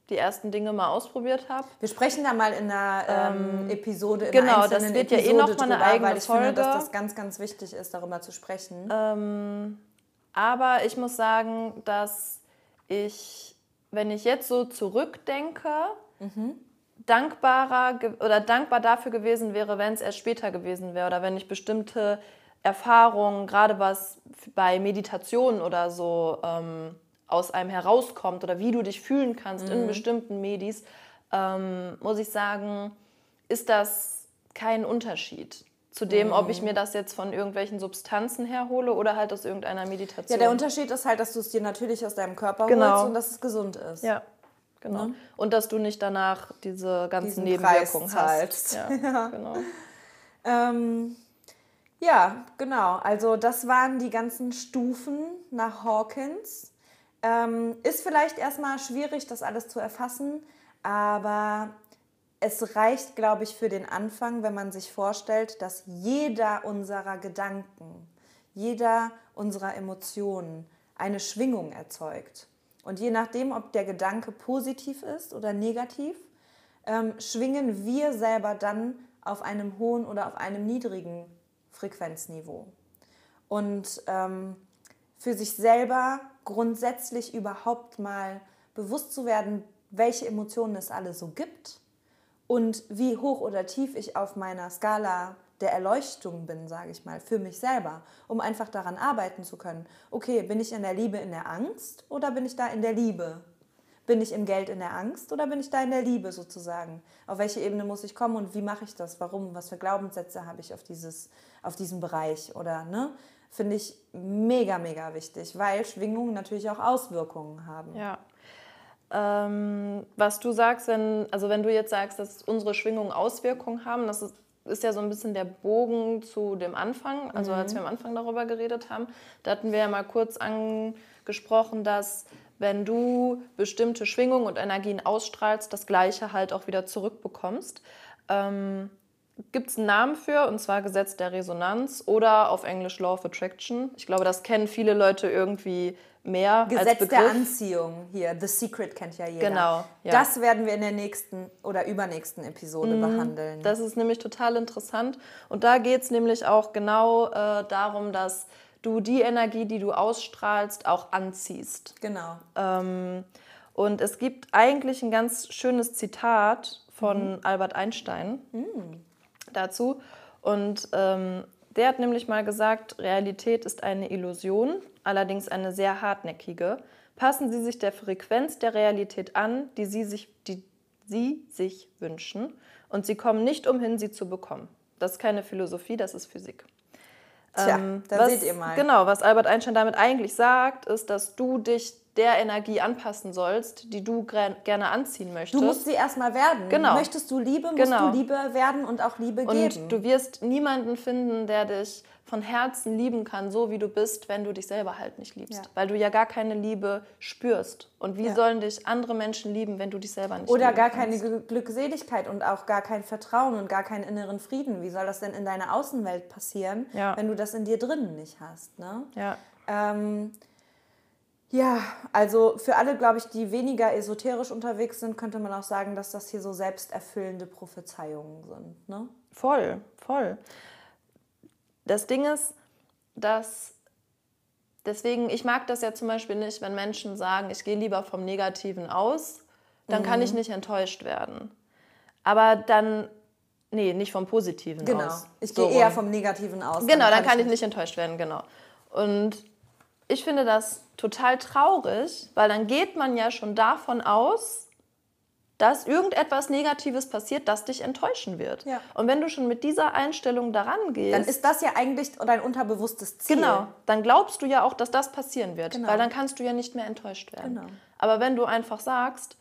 die ersten Dinge mal ausprobiert habe. Wir sprechen da mal in einer ähm, Episode, in genau, das wird ja eh noch mal eine eigene weil ich Folge. finde, dass das ganz, ganz wichtig ist, darüber zu sprechen. Ähm, aber ich muss sagen, dass ich, wenn ich jetzt so zurückdenke, mhm. Dankbarer oder dankbar dafür gewesen wäre, wenn es erst später gewesen wäre oder wenn ich bestimmte Erfahrungen, gerade was bei Meditationen oder so ähm, aus einem herauskommt oder wie du dich fühlen kannst in bestimmten Medis, ähm, muss ich sagen, ist das kein Unterschied zu dem, ob ich mir das jetzt von irgendwelchen Substanzen herhole oder halt aus irgendeiner Meditation. Ja, der Unterschied ist halt, dass du es dir natürlich aus deinem Körper Genau. holst und dass es gesund ist. Ja, genau. Ne? Und dass du nicht danach diese ganzen Diesen Nebenwirkungen hast. Ja, genau. Ähm, ja, genau. Also das waren die ganzen Stufen nach Hawkins. Ähm, ist vielleicht erstmal schwierig, das alles zu erfassen, aber es reicht, glaube ich, für den Anfang, wenn man sich vorstellt, dass jeder unserer Gedanken, jeder unserer Emotionen eine Schwingung erzeugt. Und je nachdem, ob der Gedanke positiv ist oder negativ, ähm, schwingen wir selber dann auf einem hohen oder auf einem niedrigen Frequenzniveau. Und ähm, für sich selber grundsätzlich überhaupt mal bewusst zu werden, welche Emotionen es alle so gibt und wie hoch oder tief ich auf meiner Skala der Erleuchtung bin, sage ich mal, für mich selber, um einfach daran arbeiten zu können. Okay, bin ich in der Liebe in der Angst oder bin ich da in der Liebe? Bin ich im Geld in der Angst oder bin ich da in der Liebe sozusagen? Auf welche Ebene muss ich kommen und wie mache ich das? Warum? Was für Glaubenssätze habe ich auf, dieses, auf diesen Bereich? Oder, ne? Finde ich mega, mega wichtig, weil Schwingungen natürlich auch Auswirkungen haben. Ja. Ähm, was du sagst, wenn, also wenn du jetzt sagst, dass unsere Schwingungen Auswirkungen haben, das ist, ist ja so ein bisschen der Bogen zu dem Anfang, also als wir am Anfang darüber geredet haben, da hatten wir ja mal kurz angesprochen, dass wenn du bestimmte Schwingungen und Energien ausstrahlst, das Gleiche halt auch wieder zurückbekommst. Ähm, Gibt es einen Namen für, und zwar Gesetz der Resonanz oder auf Englisch Law of Attraction. Ich glaube, das kennen viele Leute irgendwie mehr als Gesetz Begriff. der Anziehung hier, The Secret kennt ja jeder. Genau, ja. Das werden wir in der nächsten oder übernächsten Episode behandeln. Das ist nämlich total interessant. Und da geht es nämlich auch genau äh, darum, dass du die Energie, die du ausstrahlst, auch anziehst. genau. Ähm, und es gibt eigentlich ein ganz schönes Zitat von Albert Einstein dazu. Und ähm, der hat nämlich mal gesagt, Realität ist eine Illusion, allerdings eine sehr hartnäckige. Passen Sie sich der Frequenz der Realität an, die Sie sich, die Sie sich wünschen, und Sie kommen nicht umhin, sie zu bekommen. Das ist keine Philosophie, das ist Physik. Tja, Ähm, da was, seht ihr mal. Genau, was Albert Einstein damit eigentlich sagt, ist, dass du dich der Energie anpassen sollst, die du gerne anziehen möchtest. Du musst sie erstmal werden. Genau. Möchtest du Liebe, musst Genau. du Liebe werden und auch Liebe geben. und du wirst niemanden finden, der dich von Herzen lieben kann, so wie du bist, wenn du dich selber halt nicht liebst. Ja. Weil du ja gar keine Liebe spürst. Und wie Ja. sollen dich andere Menschen lieben, wenn du dich selber nicht Oder gar kannst? keine Gl- Glückseligkeit und auch gar kein Vertrauen und gar keinen inneren Frieden. Wie soll das denn in deiner Außenwelt passieren, Ja. wenn du das in dir drinnen nicht hast? Ne? Ja. Ähm, ja, also für alle, glaube ich, die weniger esoterisch unterwegs sind, könnte man auch sagen, dass das hier so selbsterfüllende Prophezeiungen sind. Ne? Voll, voll. Das Ding ist, dass deswegen, ich mag das ja zum Beispiel nicht, wenn Menschen sagen, ich gehe lieber vom Negativen aus, dann kann Mhm. ich nicht enttäuscht werden. Aber dann, nee, nicht vom Positiven Genau. aus. Ich So gehe eher rum. vom Negativen aus. Genau, dann kann ich nicht enttäuscht werden, genau. Und ich finde das total traurig, weil dann geht man ja schon davon aus, dass irgendetwas Negatives passiert, das dich enttäuschen wird. Ja. Und wenn du schon mit dieser Einstellung daran gehst, Dann ist das ja eigentlich dein unterbewusstes Ziel. genau, dann glaubst du ja auch, dass das passieren wird, Genau. weil dann kannst du ja nicht mehr enttäuscht werden. Genau. Aber wenn du einfach sagst,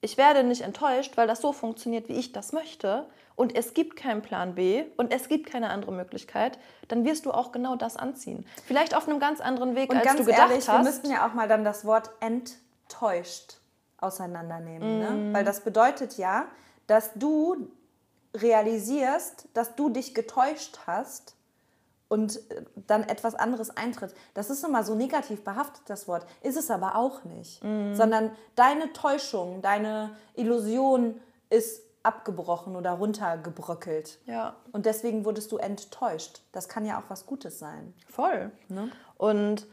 ich werde nicht enttäuscht, weil das so funktioniert, wie ich das möchte, und es gibt keinen Plan B und es gibt keine andere Möglichkeit, dann wirst du auch genau das anziehen. Vielleicht auf einem ganz anderen Weg, Und als ganz du gedacht ehrlich, wir hast. müssten ja auch mal dann das Wort enttäuscht auseinandernehmen. Mhm. Ne? Weil das bedeutet ja, dass du realisierst, dass du dich getäuscht hast und äh, dann etwas anderes eintritt. Das ist immer so negativ behaftet, das Wort. Ist es aber auch nicht. Mhm. Sondern deine Täuschung, deine Illusion ist abgebrochen oder runtergebröckelt. Ja, Und deswegen wurdest du enttäuscht. Das kann ja auch was Gutes sein. voll. Ne? Und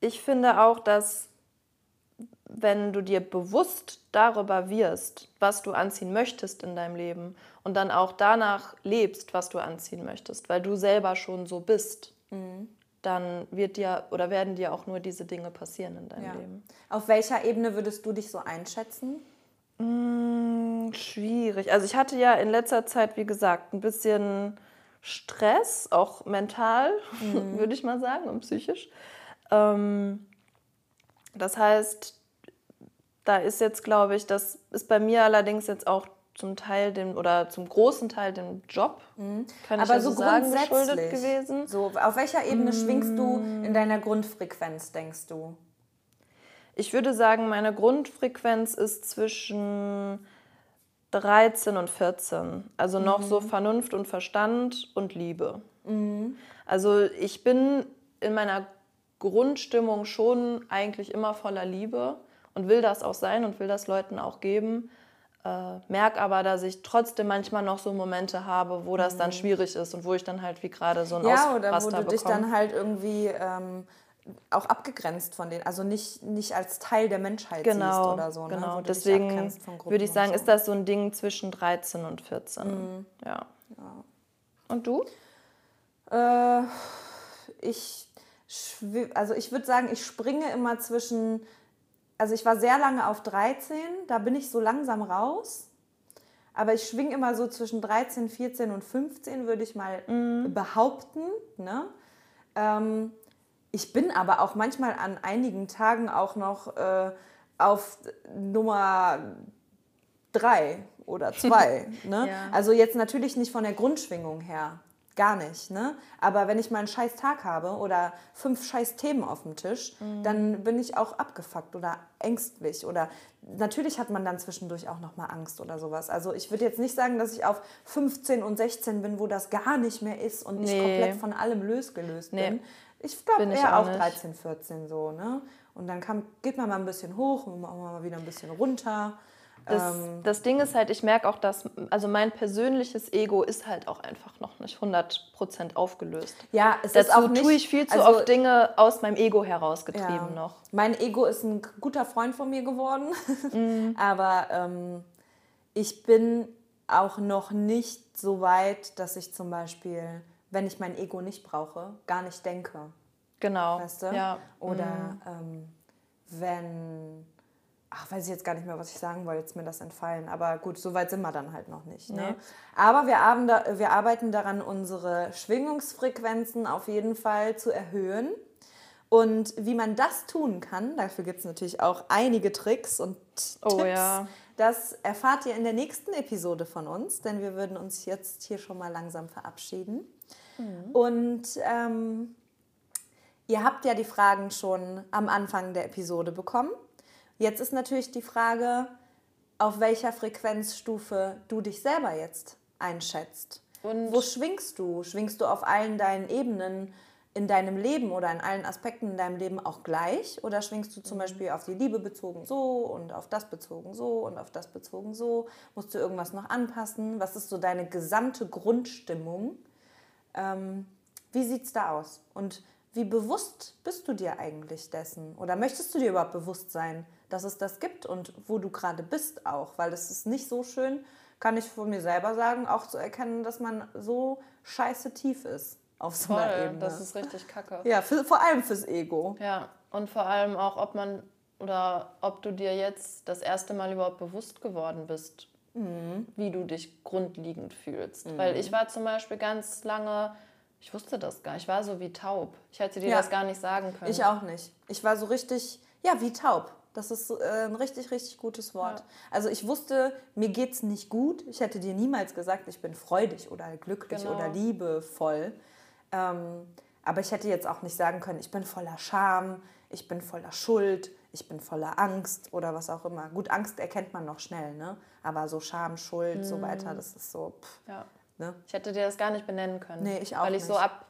ich finde auch, dass wenn du dir bewusst darüber wirst, was du anziehen möchtest in deinem Leben und dann auch danach lebst, was du anziehen möchtest, weil du selber schon so bist, Mhm. dann wird dir oder werden dir auch nur diese Dinge passieren in deinem Ja. Leben. Auf welcher Ebene würdest du dich so einschätzen? Mm, schwierig. Also ich hatte ja in letzter Zeit, wie gesagt, ein bisschen Stress, auch mental, würde ich mal sagen, und psychisch. Ähm, das heißt, da ist jetzt, glaube ich, das ist bei mir allerdings jetzt auch zum Teil dem oder zum großen Teil dem Job, kann ich Aber ja so so sagen, geschuldet gewesen. So, auf welcher Ebene schwingst du in deiner Grundfrequenz, denkst du? Ich würde sagen, meine Grundfrequenz ist zwischen 13 und 14. Also noch so Vernunft und Verstand und Liebe. Also ich bin in meiner Grundstimmung schon eigentlich immer voller Liebe und will das auch sein und will das Leuten auch geben. Äh, merk aber, dass ich trotzdem manchmal noch so Momente habe, wo das dann schwierig ist und wo ich dann halt wie gerade so ein Ja, oder wo Ausraster du dich bekomme. dann halt irgendwie ähm, auch abgegrenzt von denen, also nicht, nicht als Teil der Menschheit siehst Genau, oder so. Ne? genau. Dich Deswegen würde ich sagen, so. Mhm. ist das so ein Ding zwischen 13 und 14. Ja. Und du? Äh, ich, also ich würde sagen, ich springe immer zwischen, also ich war sehr lange auf 13, da bin ich so langsam raus. Aber ich schwinge immer so zwischen 13, 14 und 15, würde ich mal behaupten. Ne? Ähm, ich bin aber auch manchmal an einigen Tagen auch noch äh, auf Nummer drei oder zwei. ne? Ja. Also jetzt natürlich nicht von der Grundschwingung her. Gar nicht, ne? Aber wenn ich mal einen scheiß Tag habe oder fünf scheiß Themen auf dem Tisch, dann bin ich auch abgefuckt oder ängstlich oder natürlich hat man dann zwischendurch auch noch mal Angst oder sowas. Also ich würde jetzt nicht sagen, dass ich auf 15 und 16 bin, wo das gar nicht mehr ist und ich Nee. komplett von allem losgelöst Nee. bin. Ich glaube ich eher auch auf nicht. 13, 14 so, ne? Und dann kann, geht man mal ein bisschen hoch und auch mal wieder ein bisschen runter. Das, Ähm, das Ding ist halt, ich merke auch, dass, also mein persönliches Ego ist halt auch einfach noch nicht 100% aufgelöst. ja, es ist Dazu auch nicht, tue ich viel zu also, oft Dinge aus meinem Ego herausgetrieben Ja. noch. Mein Ego ist ein guter Freund von mir geworden, Mhm. aber ähm, ich bin auch noch nicht so weit, dass ich zum Beispiel, wenn ich mein Ego nicht brauche, gar nicht denke. Genau. Weißt du? Ja. Oder ähm, wenn, ach, weiß ich jetzt gar nicht mehr, was ich sagen wollte, jetzt mir das entfallen. Aber gut, so weit sind wir dann halt noch nicht. Ne? Nee. Aber wir, haben da, wir arbeiten daran, unsere Schwingungsfrequenzen auf jeden Fall zu erhöhen. Und wie man das tun kann, dafür gibt es natürlich auch einige Tricks und Oh Tipps. ja. Das erfahrt ihr in der nächsten Episode von uns, denn wir würden uns jetzt hier schon mal langsam verabschieden. Mhm. Und ähm, ihr habt ja die Fragen schon am Anfang der Episode bekommen. Jetzt ist natürlich die Frage, auf welcher Frequenzstufe du dich selber jetzt einschätzt. Und- Wo schwingst du? Schwingst du auf allen deinen Ebenen in deinem Leben oder in allen Aspekten in deinem Leben auch gleich? Oder schwingst du Mhm. zum Beispiel auf die Liebe bezogen so und auf das bezogen so und auf das bezogen so? Musst du irgendwas noch anpassen? Was ist so deine gesamte Grundstimmung? Ähm, wie sieht es da aus? Und wie bewusst bist du dir eigentlich dessen? Oder möchtest du dir überhaupt bewusst sein, dass es das gibt und wo du gerade bist auch? Weil es ist nicht so schön, kann ich von mir selber sagen, auch zu erkennen, dass man so scheiße tief ist auf so einer Voll, Ebene. das ist richtig kacke. ja, für, vor allem fürs Ego. Ja, und vor allem auch, ob man oder ob du dir jetzt das erste Mal überhaupt bewusst geworden bist, Mhm. wie du dich grundlegend fühlst. Weil ich war zum Beispiel ganz lange, ich wusste das gar nicht, ich war so wie taub. Ich hätte dir Ja. das gar nicht sagen können. Ich auch nicht. Ich war so richtig, ja, wie taub. Das ist äh, ein richtig, richtig gutes Wort. Ja. Also ich wusste, mir geht's nicht gut. Ich hätte dir niemals gesagt, ich bin freudig oder glücklich Genau. oder liebevoll. Ähm, aber ich hätte jetzt auch nicht sagen können, ich bin voller Scham, ich bin voller Schuld, ich bin voller Angst oder was auch immer. Gut, Angst erkennt man noch schnell, ne? Aber so Scham, Schuld, so weiter, das ist so, pff, ja. ne? Ich hätte dir das gar nicht benennen können. Nee, ich auch Weil ich so nicht. ab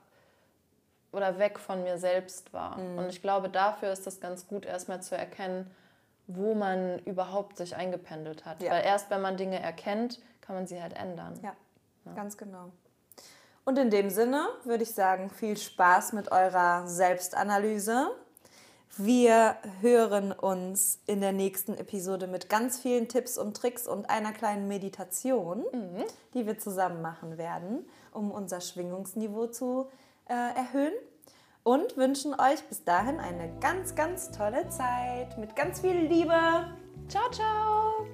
oder weg von mir selbst war. Mhm. Und ich glaube, dafür ist es ganz gut, erstmal zu erkennen, wo man überhaupt sich eingependelt hat. Ja. Weil erst wenn man Dinge erkennt, kann man sie halt ändern. Ja, ganz genau. Und in dem Sinne würde ich sagen, viel Spaß mit eurer Selbstanalyse. Wir hören uns in der nächsten Episode mit ganz vielen Tipps und Tricks und einer kleinen Meditation, die wir zusammen machen werden, um unser Schwingungsniveau zu erhöhen. Und wünschen euch bis dahin eine ganz, ganz tolle Zeit mit ganz viel Liebe. Ciao, ciao!